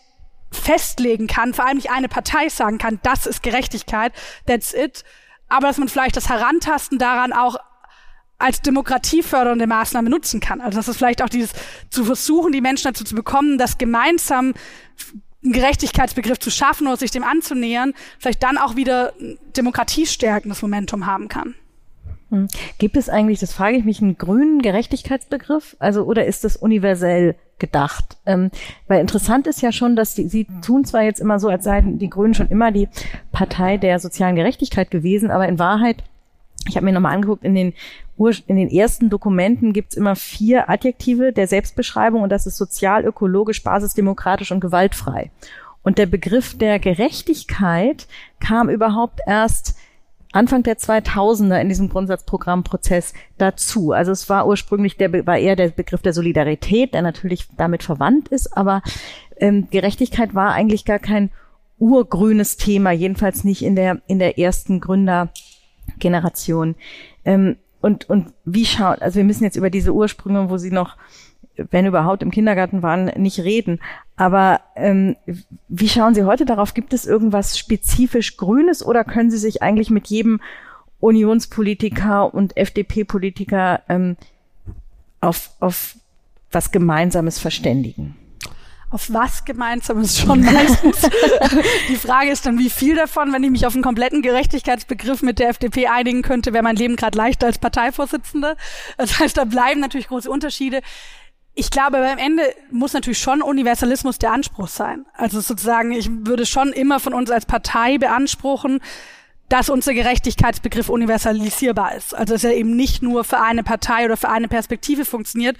festlegen kann, vor allem nicht eine Partei sagen kann, das ist Gerechtigkeit, that's it, aber dass man vielleicht das Herantasten daran auch als demokratiefördernde Maßnahme nutzen kann. Also dass es vielleicht auch dieses zu versuchen, die Menschen dazu zu bekommen, das gemeinsam einen Gerechtigkeitsbegriff zu schaffen oder sich dem anzunähern, vielleicht dann auch wieder demokratiestärkendes Momentum haben kann. Hm. Gibt es eigentlich, das frage ich mich, einen grünen Gerechtigkeitsbegriff? Also, oder ist das universell gedacht? Ähm, weil interessant ist ja schon, dass die, sie tun zwar jetzt immer so, als seien die Grünen schon immer die Partei der sozialen Gerechtigkeit gewesen, aber in Wahrheit ich habe mir nochmal angeguckt, in den, in den ersten Dokumenten gibt's immer vier Adjektive der Selbstbeschreibung und das ist sozial, ökologisch, basisdemokratisch und gewaltfrei. Und der Begriff der Gerechtigkeit kam überhaupt erst Anfang der 2000er in diesem Grundsatzprogrammprozess dazu. Also es war ursprünglich der war eher der Begriff der Solidarität, der natürlich damit verwandt ist, aber ähm, Gerechtigkeit war eigentlich gar kein urgrünes Thema, jedenfalls nicht in der in der ersten Gründergeneration. Ähm, und und wie schaut, also wir müssen jetzt über diese Ursprünge, wo sie noch wenn überhaupt im Kindergarten waren, nicht reden. Aber ähm, wie schauen Sie heute darauf? Gibt es irgendwas spezifisch Grünes oder können Sie sich eigentlich mit jedem Unionspolitiker und FDP-Politiker ähm, auf, auf was Gemeinsames verständigen? auf was gemeinsam ist schon meistens. die Frage ist dann, wie viel davon, wenn ich mich auf einen kompletten Gerechtigkeitsbegriff mit der FDP einigen könnte, wäre mein Leben gerade leichter als Parteivorsitzende. Das heißt, da bleiben natürlich große Unterschiede ich glaube, am Ende muss natürlich schon Universalismus der Anspruch sein. Also sozusagen, ich würde schon immer von uns als Partei beanspruchen, dass unser Gerechtigkeitsbegriff universalisierbar ist. Also dass er eben nicht nur für eine Partei oder für eine Perspektive funktioniert.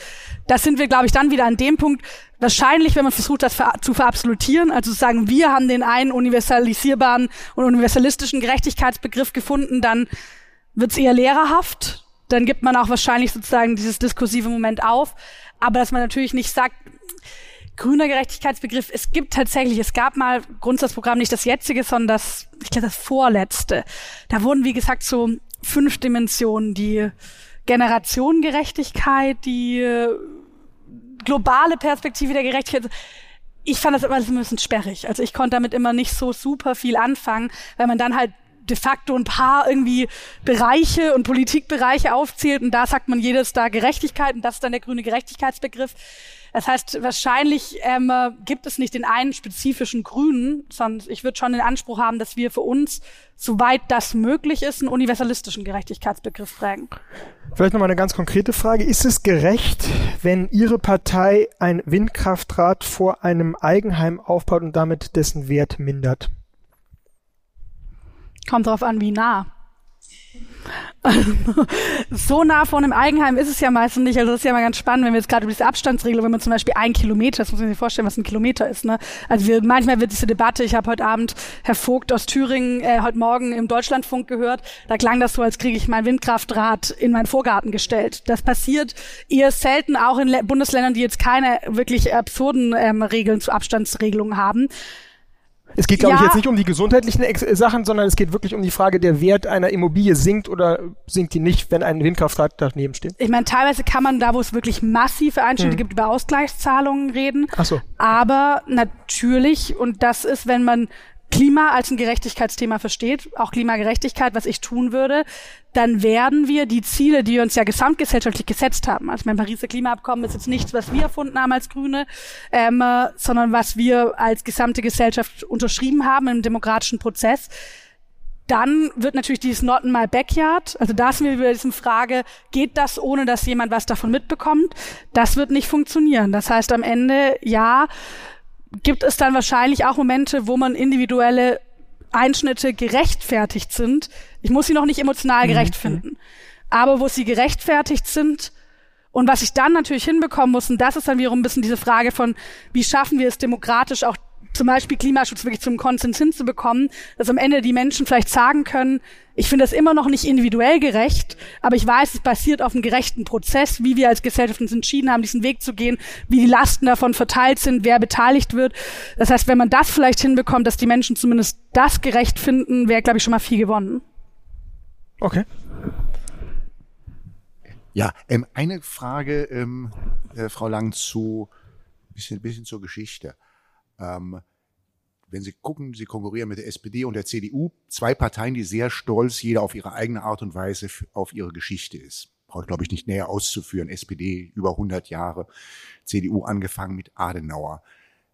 Da sind wir, glaube ich, dann wieder an dem Punkt, wahrscheinlich, wenn man versucht, das zu verabsolutieren, also zu sagen, wir haben den einen universalisierbaren und universalistischen Gerechtigkeitsbegriff gefunden, dann wird es eher lehrerhaft. Dann gibt man auch wahrscheinlich sozusagen dieses diskursive Moment auf aber dass man natürlich nicht sagt, grüner Gerechtigkeitsbegriff, es gibt tatsächlich, es gab mal Grundsatzprogramm, nicht das jetzige, sondern das, ich glaube, das vorletzte. Da wurden, wie gesagt, so fünf Dimensionen, die Generationengerechtigkeit, die äh, globale Perspektive der Gerechtigkeit. Ich fand das immer ein bisschen sperrig. Also ich konnte damit immer nicht so super viel anfangen, weil man dann halt de facto ein paar irgendwie Bereiche und Politikbereiche aufzählt und da sagt man jedes da Gerechtigkeit und das ist dann der grüne Gerechtigkeitsbegriff. Das heißt, wahrscheinlich ähm, gibt es nicht den einen spezifischen Grünen, sondern ich würde schon den Anspruch haben, dass wir für uns, soweit das möglich ist, einen universalistischen Gerechtigkeitsbegriff prägen. Vielleicht nochmal eine ganz konkrete Frage. Ist es gerecht, wenn Ihre Partei ein Windkraftrad vor einem Eigenheim aufbaut und damit dessen Wert mindert? Kommt drauf an, wie nah. so nah vor einem Eigenheim ist es ja meistens nicht. Also das ist ja mal ganz spannend, wenn wir jetzt gerade über diese Abstandsregelung, wenn man zum Beispiel ein Kilometer, das muss man sich vorstellen, was ein Kilometer ist. Ne? Also wir, manchmal wird diese Debatte, ich habe heute Abend Herr Vogt aus Thüringen äh, heute Morgen im Deutschlandfunk gehört, da klang das so, als kriege ich mein Windkraftrad in meinen Vorgarten gestellt. Das passiert eher selten, auch in Le Bundesländern, die jetzt keine wirklich absurden ähm, Regeln zu Abstandsregelungen haben. Es geht, glaube ja. ich, jetzt nicht um die gesundheitlichen Ex Sachen, sondern es geht wirklich um die Frage, der Wert einer Immobilie sinkt oder sinkt die nicht, wenn ein Windkraftrad daneben steht. Ich meine, teilweise kann man da, wo es wirklich massive Einschnitte hm. gibt, über Ausgleichszahlungen reden. Ach so. Aber natürlich, und das ist, wenn man Klima als ein Gerechtigkeitsthema versteht, auch Klimagerechtigkeit, was ich tun würde, dann werden wir die Ziele, die wir uns ja gesamtgesellschaftlich gesetzt haben, also mein Pariser Klimaabkommen ist jetzt nichts, was wir erfunden haben als Grüne, ähm, sondern was wir als gesamte Gesellschaft unterschrieben haben im demokratischen Prozess, dann wird natürlich dieses Not in my backyard, also da sind wir wieder diesem Frage, geht das ohne, dass jemand was davon mitbekommt? Das wird nicht funktionieren. Das heißt am Ende, ja, gibt es dann wahrscheinlich auch Momente, wo man individuelle Einschnitte gerechtfertigt sind. Ich muss sie noch nicht emotional mhm. gerecht finden, aber wo sie gerechtfertigt sind und was ich dann natürlich hinbekommen muss, und das ist dann wiederum ein bisschen diese Frage von, wie schaffen wir es demokratisch auch zum Beispiel Klimaschutz wirklich zum Konsens hinzubekommen, dass am Ende die Menschen vielleicht sagen können, ich finde das immer noch nicht individuell gerecht, aber ich weiß, es basiert auf einem gerechten Prozess, wie wir als Gesellschaft uns entschieden haben, diesen Weg zu gehen, wie die Lasten davon verteilt sind, wer beteiligt wird. Das heißt, wenn man das vielleicht hinbekommt, dass die Menschen zumindest das gerecht finden, wäre, glaube ich, schon mal viel gewonnen. Okay. Ja, ähm, eine Frage, ähm, äh, Frau Lang, zu bisschen, bisschen zur Geschichte. Ähm, wenn Sie gucken, Sie konkurrieren mit der SPD und der CDU, zwei Parteien, die sehr stolz, jeder auf ihre eigene Art und Weise auf ihre Geschichte ist. Braucht, glaube ich, nicht näher auszuführen. SPD über 100 Jahre, CDU angefangen mit Adenauer.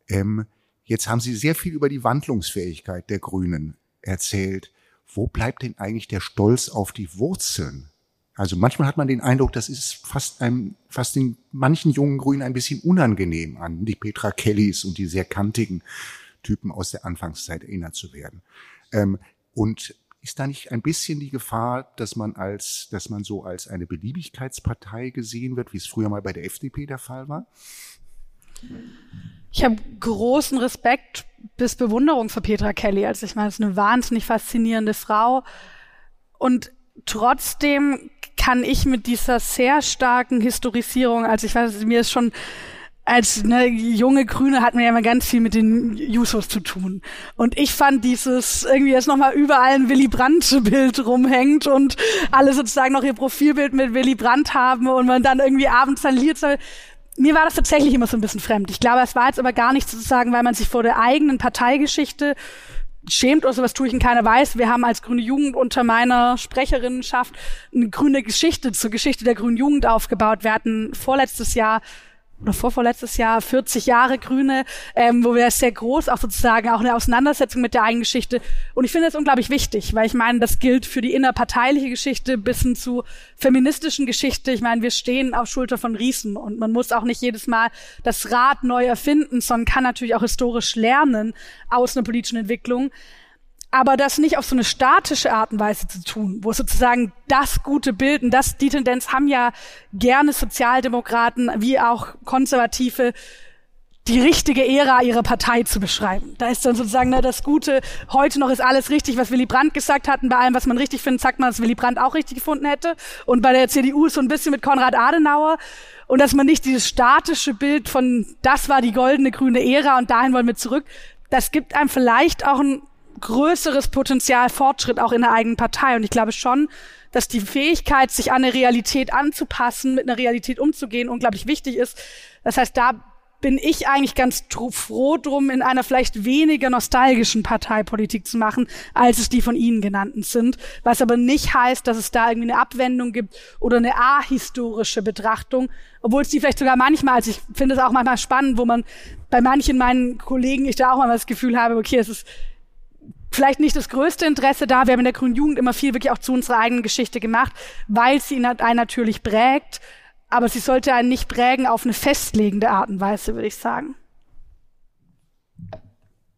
Ähm, jetzt haben Sie sehr viel über die Wandlungsfähigkeit der Grünen erzählt. Wo bleibt denn eigentlich der Stolz auf die Wurzeln? Also manchmal hat man den Eindruck, das ist fast einem, fast den manchen jungen Grünen ein bisschen unangenehm an, die Petra Kellys und die sehr kantigen Typen aus der Anfangszeit erinnert zu werden. Ähm, und ist da nicht ein bisschen die Gefahr, dass man als, dass man so als eine Beliebigkeitspartei gesehen wird, wie es früher mal bei der FDP der Fall war? Ich habe großen Respekt bis Bewunderung für Petra Kelly. Also ich meine, es ist eine wahnsinnig faszinierende Frau. Und trotzdem kann ich mit dieser sehr starken Historisierung, also ich weiß, mir ist schon als ne, junge Grüne hat man ja immer ganz viel mit den Jusos zu tun. Und ich fand dieses irgendwie jetzt nochmal überall ein Willy Brandt-Bild rumhängt und alle sozusagen noch ihr Profilbild mit Willy Brandt haben und man dann irgendwie abends dann Lied. Mir war das tatsächlich immer so ein bisschen fremd. Ich glaube, es war jetzt aber gar nicht sozusagen, weil man sich vor der eigenen Parteigeschichte schämt oder sowas tue ich in keiner Weiß. Wir haben als Grüne Jugend unter meiner Sprecherinnenschaft eine grüne Geschichte zur Geschichte der Grünen Jugend aufgebaut. Wir hatten vorletztes Jahr oder vorvorletztes Jahr 40 Jahre Grüne, ähm, wo wir sehr groß auch sozusagen auch eine Auseinandersetzung mit der eigenen Geschichte. Und ich finde das unglaublich wichtig, weil ich meine, das gilt für die innerparteiliche Geschichte bis hin zu feministischen Geschichte. Ich meine, wir stehen auf Schulter von Riesen und man muss auch nicht jedes Mal das Rad neu erfinden, sondern kann natürlich auch historisch lernen aus einer politischen Entwicklung aber das nicht auf so eine statische Art und Weise zu tun, wo sozusagen das gute Bilden, das, die Tendenz haben ja gerne Sozialdemokraten wie auch Konservative, die richtige Ära ihrer Partei zu beschreiben. Da ist dann sozusagen ne, das Gute, heute noch ist alles richtig, was Willy Brandt gesagt hat, und bei allem, was man richtig findet, sagt man, dass Willy Brandt auch richtig gefunden hätte. Und bei der CDU so ein bisschen mit Konrad Adenauer. Und dass man nicht dieses statische Bild von, das war die goldene grüne Ära und dahin wollen wir zurück, das gibt einem vielleicht auch ein größeres Potenzial Fortschritt auch in der eigenen Partei. Und ich glaube schon, dass die Fähigkeit, sich an eine Realität anzupassen, mit einer Realität umzugehen, unglaublich wichtig ist. Das heißt, da bin ich eigentlich ganz froh drum, in einer vielleicht weniger nostalgischen Parteipolitik zu machen, als es die von Ihnen genannten sind. Was aber nicht heißt, dass es da irgendwie eine Abwendung gibt oder eine ahistorische Betrachtung, obwohl es die vielleicht sogar manchmal, also ich finde es auch manchmal spannend, wo man bei manchen meinen Kollegen ich da auch mal das Gefühl habe, okay, es ist vielleicht nicht das größte Interesse da. Wir haben in der Grünen Jugend immer viel wirklich auch zu unserer eigenen Geschichte gemacht, weil sie ihn einen natürlich prägt. Aber sie sollte einen nicht prägen auf eine festlegende Art und Weise, würde ich sagen.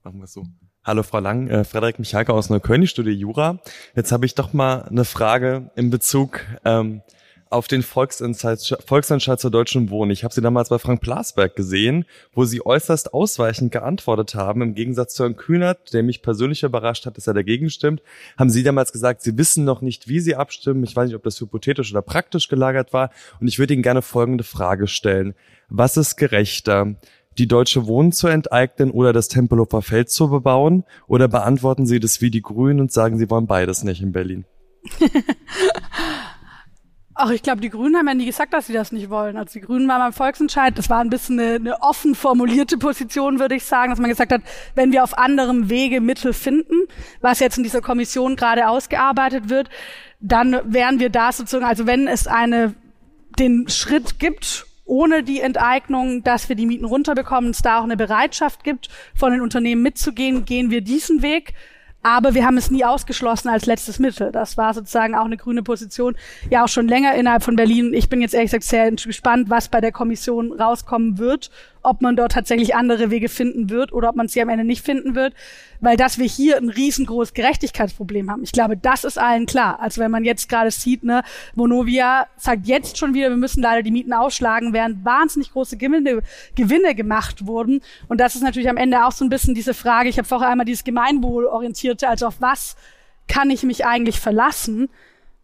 Machen wir es so. Hallo Frau Lang, äh, Frederik Michalke aus Neukölln, ich studiere Jura. Jetzt habe ich doch mal eine Frage in Bezug ähm, auf den Volksentscheid, zur deutschen Wohnen. Ich habe sie damals bei Frank Plasberg gesehen, wo sie äußerst ausweichend geantwortet haben. Im Gegensatz zu Herrn Kühnert, der mich persönlich überrascht hat, dass er dagegen stimmt, haben sie damals gesagt, sie wissen noch nicht, wie sie abstimmen. Ich weiß nicht, ob das hypothetisch oder praktisch gelagert war. Und ich würde Ihnen gerne folgende Frage stellen. Was ist gerechter? die Deutsche Wohnen zu enteignen oder das Tempelhofer Feld zu bebauen? Oder beantworten Sie das wie die Grünen und sagen, Sie wollen beides nicht in Berlin? Ach, ich glaube, die Grünen haben ja nie gesagt, dass sie das nicht wollen. Also die Grünen waren beim Volksentscheid, das war ein bisschen eine, eine offen formulierte Position, würde ich sagen, dass man gesagt hat, wenn wir auf anderem Wege Mittel finden, was jetzt in dieser Kommission gerade ausgearbeitet wird, dann wären wir da sozusagen, also wenn es eine, den Schritt gibt, ohne die Enteignung, dass wir die Mieten runterbekommen, es da auch eine Bereitschaft gibt, von den Unternehmen mitzugehen, gehen wir diesen Weg. Aber wir haben es nie ausgeschlossen als letztes Mittel. Das war sozusagen auch eine grüne Position, ja auch schon länger innerhalb von Berlin. Ich bin jetzt ehrlich gesagt sehr gespannt, was bei der Kommission rauskommen wird, ob man dort tatsächlich andere Wege finden wird oder ob man sie am Ende nicht finden wird, weil dass wir hier ein riesengroßes Gerechtigkeitsproblem haben. Ich glaube, das ist allen klar. Also wenn man jetzt gerade sieht, ne, Vonovia sagt jetzt schon wieder, wir müssen leider die Mieten ausschlagen, während wahnsinnig große Gewinne, Gewinne gemacht wurden. Und das ist natürlich am Ende auch so ein bisschen diese Frage, ich habe vorher einmal dieses Gemeinwohlorientierte, also auf was kann ich mich eigentlich verlassen?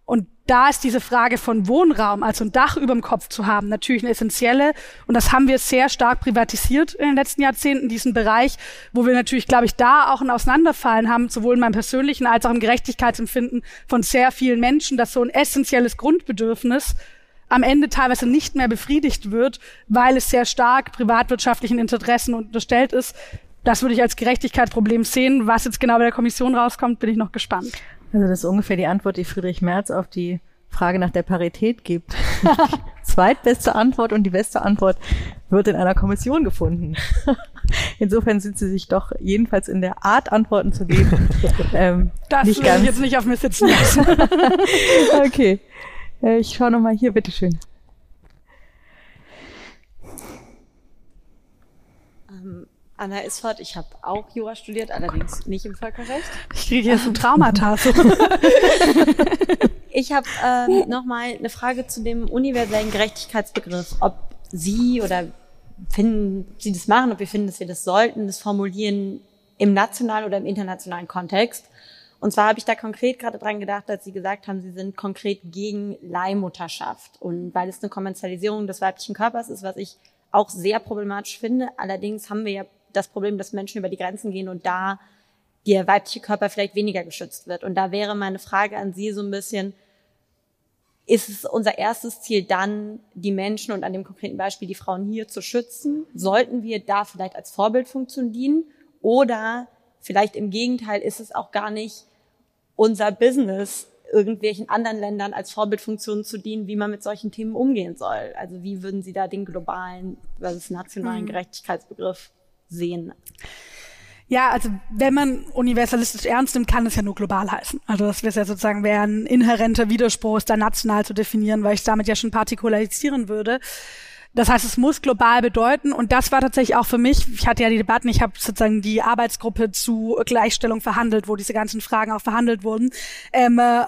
Und da ist diese Frage von Wohnraum, also ein Dach über dem Kopf zu haben, natürlich eine essentielle. Und das haben wir sehr stark privatisiert in den letzten Jahrzehnten, diesen Bereich, wo wir natürlich, glaube ich, da auch ein Auseinanderfallen haben, sowohl in meinem persönlichen als auch im Gerechtigkeitsempfinden von sehr vielen Menschen, dass so ein essentielles Grundbedürfnis am Ende teilweise nicht mehr befriedigt wird, weil es sehr stark privatwirtschaftlichen Interessen unterstellt ist. Das würde ich als Gerechtigkeitsproblem sehen. Was jetzt genau bei der Kommission rauskommt, bin ich noch gespannt. Also das ist ungefähr die Antwort, die Friedrich Merz auf die Frage nach der Parität gibt. Zweitbeste Antwort und die beste Antwort wird in einer Kommission gefunden. Insofern sind sie sich doch jedenfalls in der Art, Antworten zu geben. Ähm, das nicht ganz. ich jetzt nicht auf mir sitzen lassen. okay. Äh, ich schaue nochmal hier, bitteschön. Anna Isford, ich habe auch Jura studiert, allerdings nicht im Völkerrecht. Ich kriege jetzt ein Traumata. ich habe ähm, nochmal eine Frage zu dem universellen Gerechtigkeitsbegriff. Ob Sie oder finden Sie das machen, ob wir finden, dass wir das sollten, das formulieren im nationalen oder im internationalen Kontext. Und zwar habe ich da konkret gerade dran gedacht, als Sie gesagt haben, Sie sind konkret gegen Leihmutterschaft. Und weil es eine Kommerzialisierung des weiblichen Körpers ist, was ich auch sehr problematisch finde. Allerdings haben wir ja das Problem, dass Menschen über die Grenzen gehen und da der weibliche Körper vielleicht weniger geschützt wird. Und da wäre meine Frage an Sie so ein bisschen, ist es unser erstes Ziel dann, die Menschen und an dem konkreten Beispiel die Frauen hier zu schützen? Sollten wir da vielleicht als Vorbildfunktion dienen? Oder vielleicht im Gegenteil ist es auch gar nicht unser Business, irgendwelchen anderen Ländern als Vorbildfunktion zu dienen, wie man mit solchen Themen umgehen soll. Also wie würden Sie da den globalen versus nationalen hm. Gerechtigkeitsbegriff sehen? Ja, also wenn man universalistisch ernst nimmt, kann es ja nur global heißen. Also das wäre ja sozusagen wäre ein inhärenter Widerspruch, es da national zu definieren, weil ich damit ja schon partikularisieren würde. Das heißt, es muss global bedeuten und das war tatsächlich auch für mich, ich hatte ja die Debatten, ich habe sozusagen die Arbeitsgruppe zu Gleichstellung verhandelt, wo diese ganzen Fragen auch verhandelt wurden. Ähm, äh,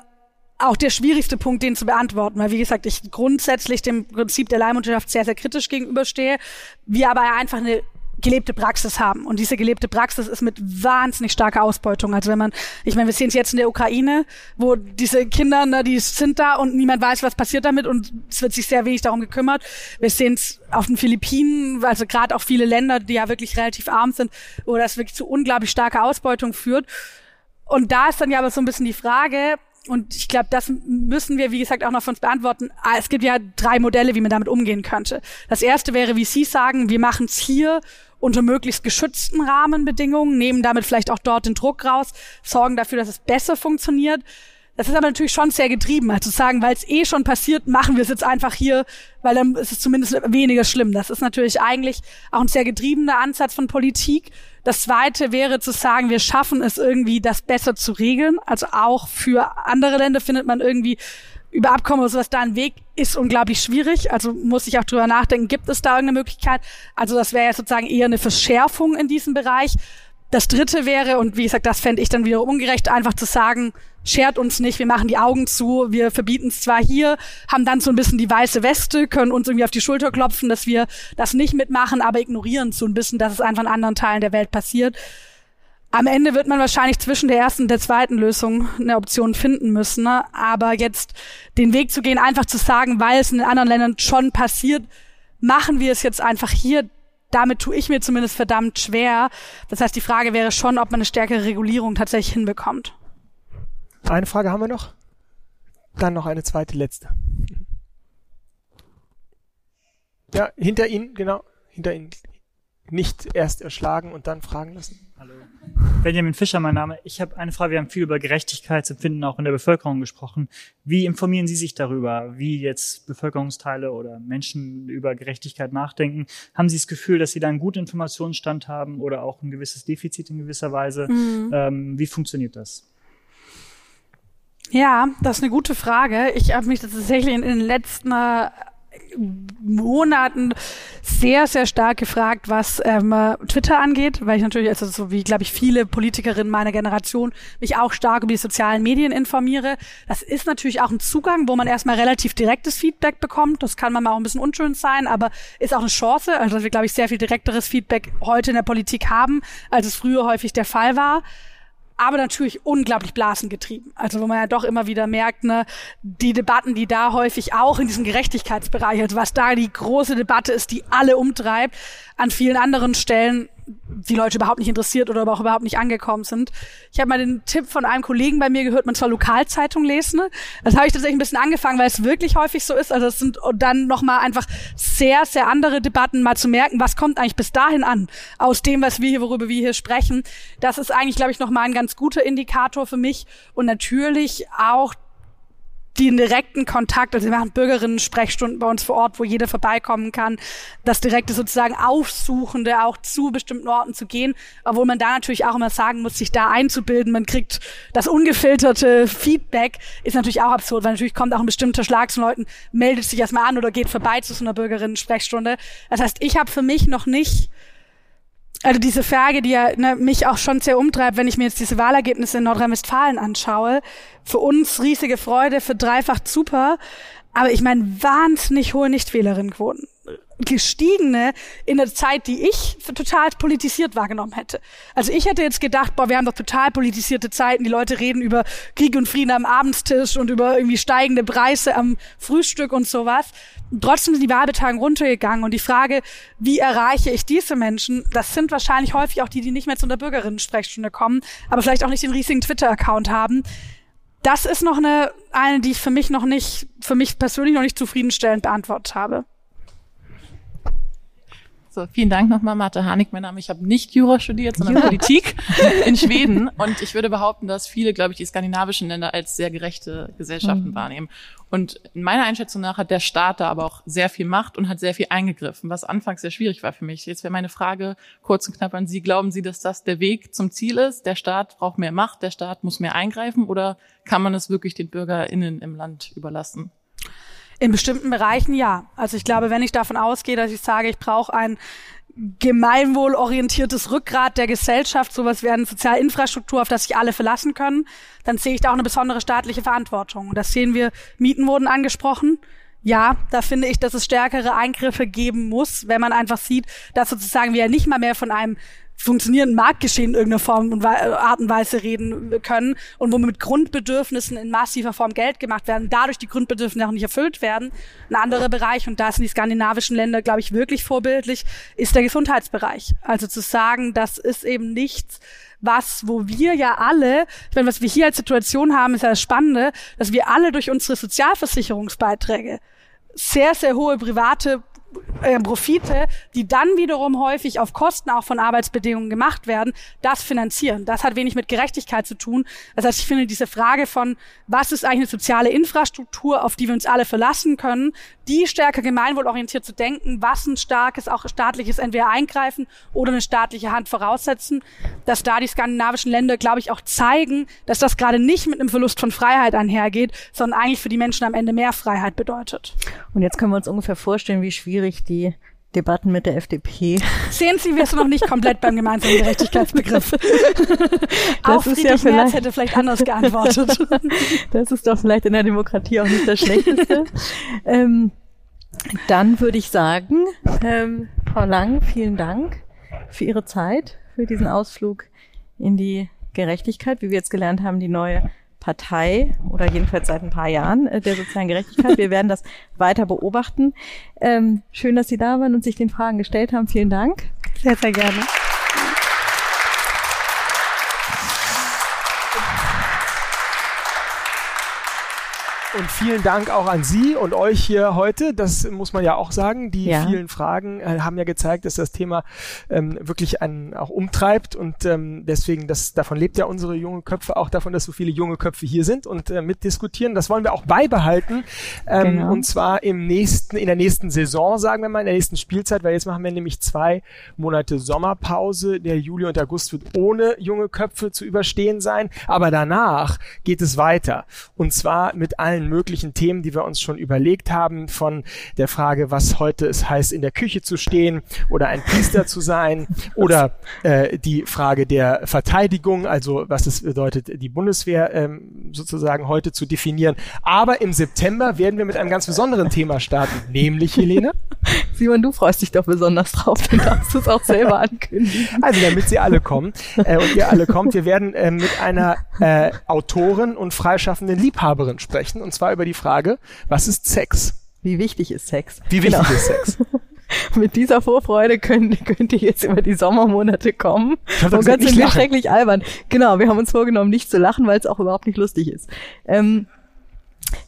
auch der schwierigste Punkt, den zu beantworten, weil wie gesagt, ich grundsätzlich dem Prinzip der Leihmutterschaft sehr, sehr kritisch gegenüberstehe, wir aber einfach eine gelebte Praxis haben. Und diese gelebte Praxis ist mit wahnsinnig starker Ausbeutung. Also wenn man, ich meine, wir sehen es jetzt in der Ukraine, wo diese Kinder, ne, die sind da und niemand weiß, was passiert damit und es wird sich sehr wenig darum gekümmert. Wir sehen es auf den Philippinen, also gerade auch viele Länder, die ja wirklich relativ arm sind, wo das wirklich zu unglaublich starker Ausbeutung führt. Und da ist dann ja aber so ein bisschen die Frage, und ich glaube, das müssen wir, wie gesagt, auch noch von uns beantworten. Ah, es gibt ja drei Modelle, wie man damit umgehen könnte. Das erste wäre, wie Sie sagen, wir machen es hier unter möglichst geschützten Rahmenbedingungen, nehmen damit vielleicht auch dort den Druck raus, sorgen dafür, dass es besser funktioniert. Das ist aber natürlich schon sehr getrieben, also zu sagen, weil es eh schon passiert, machen wir es jetzt einfach hier, weil dann ist es zumindest weniger schlimm. Das ist natürlich eigentlich auch ein sehr getriebener Ansatz von Politik. Das zweite wäre zu sagen, wir schaffen es irgendwie, das besser zu regeln. Also auch für andere Länder findet man irgendwie über Abkommen oder sowas da ein Weg ist unglaublich schwierig. Also muss ich auch drüber nachdenken, gibt es da irgendeine Möglichkeit? Also das wäre ja sozusagen eher eine Verschärfung in diesem Bereich. Das dritte wäre, und wie gesagt, das fände ich dann wieder ungerecht, einfach zu sagen, schert uns nicht, wir machen die Augen zu, wir verbieten es zwar hier, haben dann so ein bisschen die weiße Weste, können uns irgendwie auf die Schulter klopfen, dass wir das nicht mitmachen, aber ignorieren so ein bisschen, dass es einfach in anderen Teilen der Welt passiert. Am Ende wird man wahrscheinlich zwischen der ersten und der zweiten Lösung eine Option finden müssen. Ne? Aber jetzt den Weg zu gehen, einfach zu sagen, weil es in den anderen Ländern schon passiert, machen wir es jetzt einfach hier, damit tue ich mir zumindest verdammt schwer. Das heißt, die Frage wäre schon, ob man eine stärkere Regulierung tatsächlich hinbekommt. Eine Frage haben wir noch. Dann noch eine zweite, letzte. Ja, hinter Ihnen, genau. Hinter Ihnen. Nicht erst erschlagen und dann fragen lassen. Hallo. Benjamin Fischer, mein Name. Ich habe eine Frage. Wir haben viel über Gerechtigkeitsempfinden auch in der Bevölkerung gesprochen. Wie informieren Sie sich darüber, wie jetzt Bevölkerungsteile oder Menschen über Gerechtigkeit nachdenken? Haben Sie das Gefühl, dass Sie da einen guten Informationsstand haben oder auch ein gewisses Defizit in gewisser Weise? Mhm. Ähm, wie funktioniert das? Ja, das ist eine gute Frage. Ich habe mich tatsächlich in den letzten Monaten sehr, sehr stark gefragt, was ähm, Twitter angeht, weil ich natürlich, also so wie, glaube ich, viele Politikerinnen meiner Generation mich auch stark über die sozialen Medien informiere. Das ist natürlich auch ein Zugang, wo man erstmal relativ direktes Feedback bekommt. Das kann man mal auch ein bisschen unschön sein, aber ist auch eine Chance. Also wir, glaube ich, sehr viel direkteres Feedback heute in der Politik haben, als es früher häufig der Fall war aber natürlich unglaublich blasengetrieben. Also wo man ja doch immer wieder merkt, ne, die Debatten, die da häufig auch in diesem Gerechtigkeitsbereich, also was da die große Debatte ist, die alle umtreibt, an vielen anderen Stellen die Leute überhaupt nicht interessiert oder auch überhaupt nicht angekommen sind. Ich habe mal den Tipp von einem Kollegen bei mir gehört, man soll Lokalzeitung lesen. Das habe ich tatsächlich ein bisschen angefangen, weil es wirklich häufig so ist. Also es sind dann nochmal einfach sehr, sehr andere Debatten, mal zu merken, was kommt eigentlich bis dahin an aus dem, was wir hier, worüber wir hier sprechen. Das ist eigentlich, glaube ich, nochmal ein ganz guter Indikator für mich. Und natürlich auch den direkten Kontakt, also wir machen Bürgerinnen-Sprechstunden bei uns vor Ort, wo jeder vorbeikommen kann, das direkte sozusagen Aufsuchende auch zu bestimmten Orten zu gehen, obwohl man da natürlich auch immer sagen muss, sich da einzubilden, man kriegt das ungefilterte Feedback, ist natürlich auch absurd, weil natürlich kommt auch ein bestimmter Schlag zu Leuten, meldet sich erstmal an oder geht vorbei zu so einer Bürgerinnen-Sprechstunde. Das heißt, ich habe für mich noch nicht also diese Frage, die ja ne, mich auch schon sehr umtreibt, wenn ich mir jetzt diese Wahlergebnisse in Nordrhein-Westfalen anschaue, für uns riesige Freude, für dreifach super, aber ich meine wahnsinnig hohe Nichtwählerinnenquoten gestiegene in der Zeit, die ich total politisiert wahrgenommen hätte. Also ich hätte jetzt gedacht, boah, wir haben doch total politisierte Zeiten, die Leute reden über Krieg und Frieden am Abendstisch und über irgendwie steigende Preise am Frühstück und sowas. Trotzdem sind die Wahlbetagen runtergegangen und die Frage, wie erreiche ich diese Menschen, das sind wahrscheinlich häufig auch die, die nicht mehr zu einer Bürgerinnen-Sprechstunde kommen, aber vielleicht auch nicht den riesigen Twitter-Account haben. Das ist noch eine, eine, die ich für mich noch nicht, für mich persönlich noch nicht zufriedenstellend beantwortet habe. So, vielen Dank nochmal, Martha Hanig. Mein Name, ich habe nicht Jura studiert, sondern Politik in Schweden. Und ich würde behaupten, dass viele, glaube ich, die skandinavischen Länder als sehr gerechte Gesellschaften mhm. wahrnehmen. Und in meiner Einschätzung nach hat der Staat da aber auch sehr viel Macht und hat sehr viel eingegriffen, was anfangs sehr schwierig war für mich. Jetzt wäre meine Frage kurz und knapp an Sie. Glauben Sie, dass das der Weg zum Ziel ist? Der Staat braucht mehr Macht, der Staat muss mehr eingreifen oder kann man es wirklich den BürgerInnen im Land überlassen? In bestimmten Bereichen ja. Also ich glaube, wenn ich davon ausgehe, dass ich sage, ich brauche ein gemeinwohlorientiertes Rückgrat der Gesellschaft, sowas wie eine Sozialinfrastruktur, auf das sich alle verlassen können, dann sehe ich da auch eine besondere staatliche Verantwortung. Und das sehen wir, Mieten wurden angesprochen. Ja, da finde ich, dass es stärkere Eingriffe geben muss, wenn man einfach sieht, dass sozusagen wir ja nicht mal mehr von einem funktionierenden Marktgeschehen in irgendeiner Form und Art und Weise reden können und wo mit Grundbedürfnissen in massiver Form Geld gemacht werden, dadurch die Grundbedürfnisse auch nicht erfüllt werden. Ein anderer Bereich, und da sind die skandinavischen Länder, glaube ich, wirklich vorbildlich, ist der Gesundheitsbereich. Also zu sagen, das ist eben nichts, was, wo wir ja alle, ich meine, was wir hier als Situation haben, ist ja das Spannende, dass wir alle durch unsere Sozialversicherungsbeiträge sehr, sehr hohe private äh, Profite, die dann wiederum häufig auf Kosten auch von Arbeitsbedingungen gemacht werden, das finanzieren. Das hat wenig mit Gerechtigkeit zu tun. Das heißt, ich finde diese Frage von, was ist eigentlich eine soziale Infrastruktur, auf die wir uns alle verlassen können, die stärker gemeinwohlorientiert zu denken, was ein starkes, auch staatliches entweder eingreifen oder eine staatliche Hand voraussetzen, dass da die skandinavischen Länder, glaube ich, auch zeigen, dass das gerade nicht mit einem Verlust von Freiheit einhergeht, sondern eigentlich für die Menschen am Ende mehr Freiheit bedeutet. Und jetzt können wir uns ungefähr vorstellen, wie schwierig die Debatten mit der FDP. Sehen Sie, wir sind noch nicht komplett beim gemeinsamen Gerechtigkeitsbegriff. auch Friedrich ja Merz hätte vielleicht anders geantwortet. das ist doch vielleicht in der Demokratie auch nicht das Schlechteste. ähm, dann würde ich sagen, ähm, Frau Lang, vielen Dank für Ihre Zeit, für diesen Ausflug in die Gerechtigkeit, wie wir jetzt gelernt haben, die neue Partei oder jedenfalls seit ein paar Jahren äh, der sozialen Gerechtigkeit. Wir werden das weiter beobachten. Ähm, schön, dass Sie da waren und sich den Fragen gestellt haben. Vielen Dank. Sehr, sehr gerne. Und vielen Dank auch an Sie und euch hier heute. Das muss man ja auch sagen. Die ja. vielen Fragen äh, haben ja gezeigt, dass das Thema ähm, wirklich einen auch umtreibt und ähm, deswegen, das, davon lebt ja unsere junge Köpfe auch davon, dass so viele junge Köpfe hier sind und äh, mitdiskutieren. Das wollen wir auch beibehalten ähm, genau. und zwar im nächsten, in der nächsten Saison, sagen wir mal, in der nächsten Spielzeit, weil jetzt machen wir nämlich zwei Monate Sommerpause. Der Juli und August wird ohne junge Köpfe zu überstehen sein, aber danach geht es weiter und zwar mit allen allen möglichen Themen, die wir uns schon überlegt haben, von der Frage, was heute es heißt, in der Küche zu stehen oder ein Priester zu sein oder äh, die Frage der Verteidigung, also was es bedeutet, die Bundeswehr ähm, sozusagen heute zu definieren. Aber im September werden wir mit einem ganz besonderen Thema starten, nämlich Helene. Simon, du freust dich doch besonders drauf, dann darfst du es auch selber ankündigen. Also damit sie alle kommen äh, und ihr alle kommt, wir werden äh, mit einer äh, Autorin und freischaffenden Liebhaberin sprechen und zwar über die Frage, was ist Sex? Wie wichtig ist Sex? Wie wichtig Genau. ist Sex? Mit dieser Vorfreude könnt, könnt ihr jetzt über die Sommermonate kommen. Ich Und ganz schrecklich albern. Genau, wir haben uns vorgenommen, nicht zu lachen, weil es auch überhaupt nicht lustig ist. Ähm,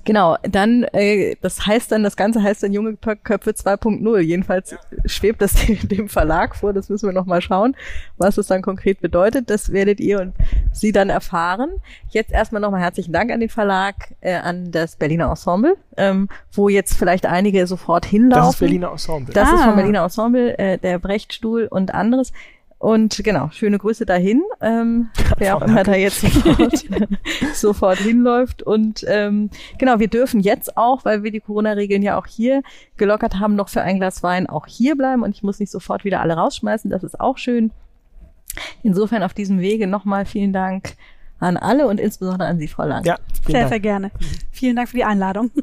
Genau, dann, äh, das heißt dann, das Ganze heißt dann Junge Köpfe 2.0. Jedenfalls schwebt das dem Verlag vor, das müssen wir noch mal schauen, was es dann konkret bedeutet. Das werdet ihr und Sie dann erfahren. Jetzt erstmal nochmal herzlichen Dank an den Verlag, äh, an das Berliner Ensemble, ähm, wo jetzt vielleicht einige sofort hinlaufen. Das ist Berliner Ensemble. Das ist Ah. vom Berliner Ensemble, äh, der Brechtstuhl und anderes. Und genau, schöne Grüße dahin, ähm, wer auch immer da jetzt sofort, sofort hinläuft. Und ähm, genau, wir dürfen jetzt auch, weil wir die Corona-Regeln ja auch hier gelockert haben, noch für ein Glas Wein auch hier bleiben. Und ich muss nicht sofort wieder alle rausschmeißen, das ist auch schön. Insofern auf diesem Wege nochmal vielen Dank an alle und insbesondere an Sie, Frau Lang. Ja, Sehr, Dank. sehr gerne. Vielen Dank für die Einladung.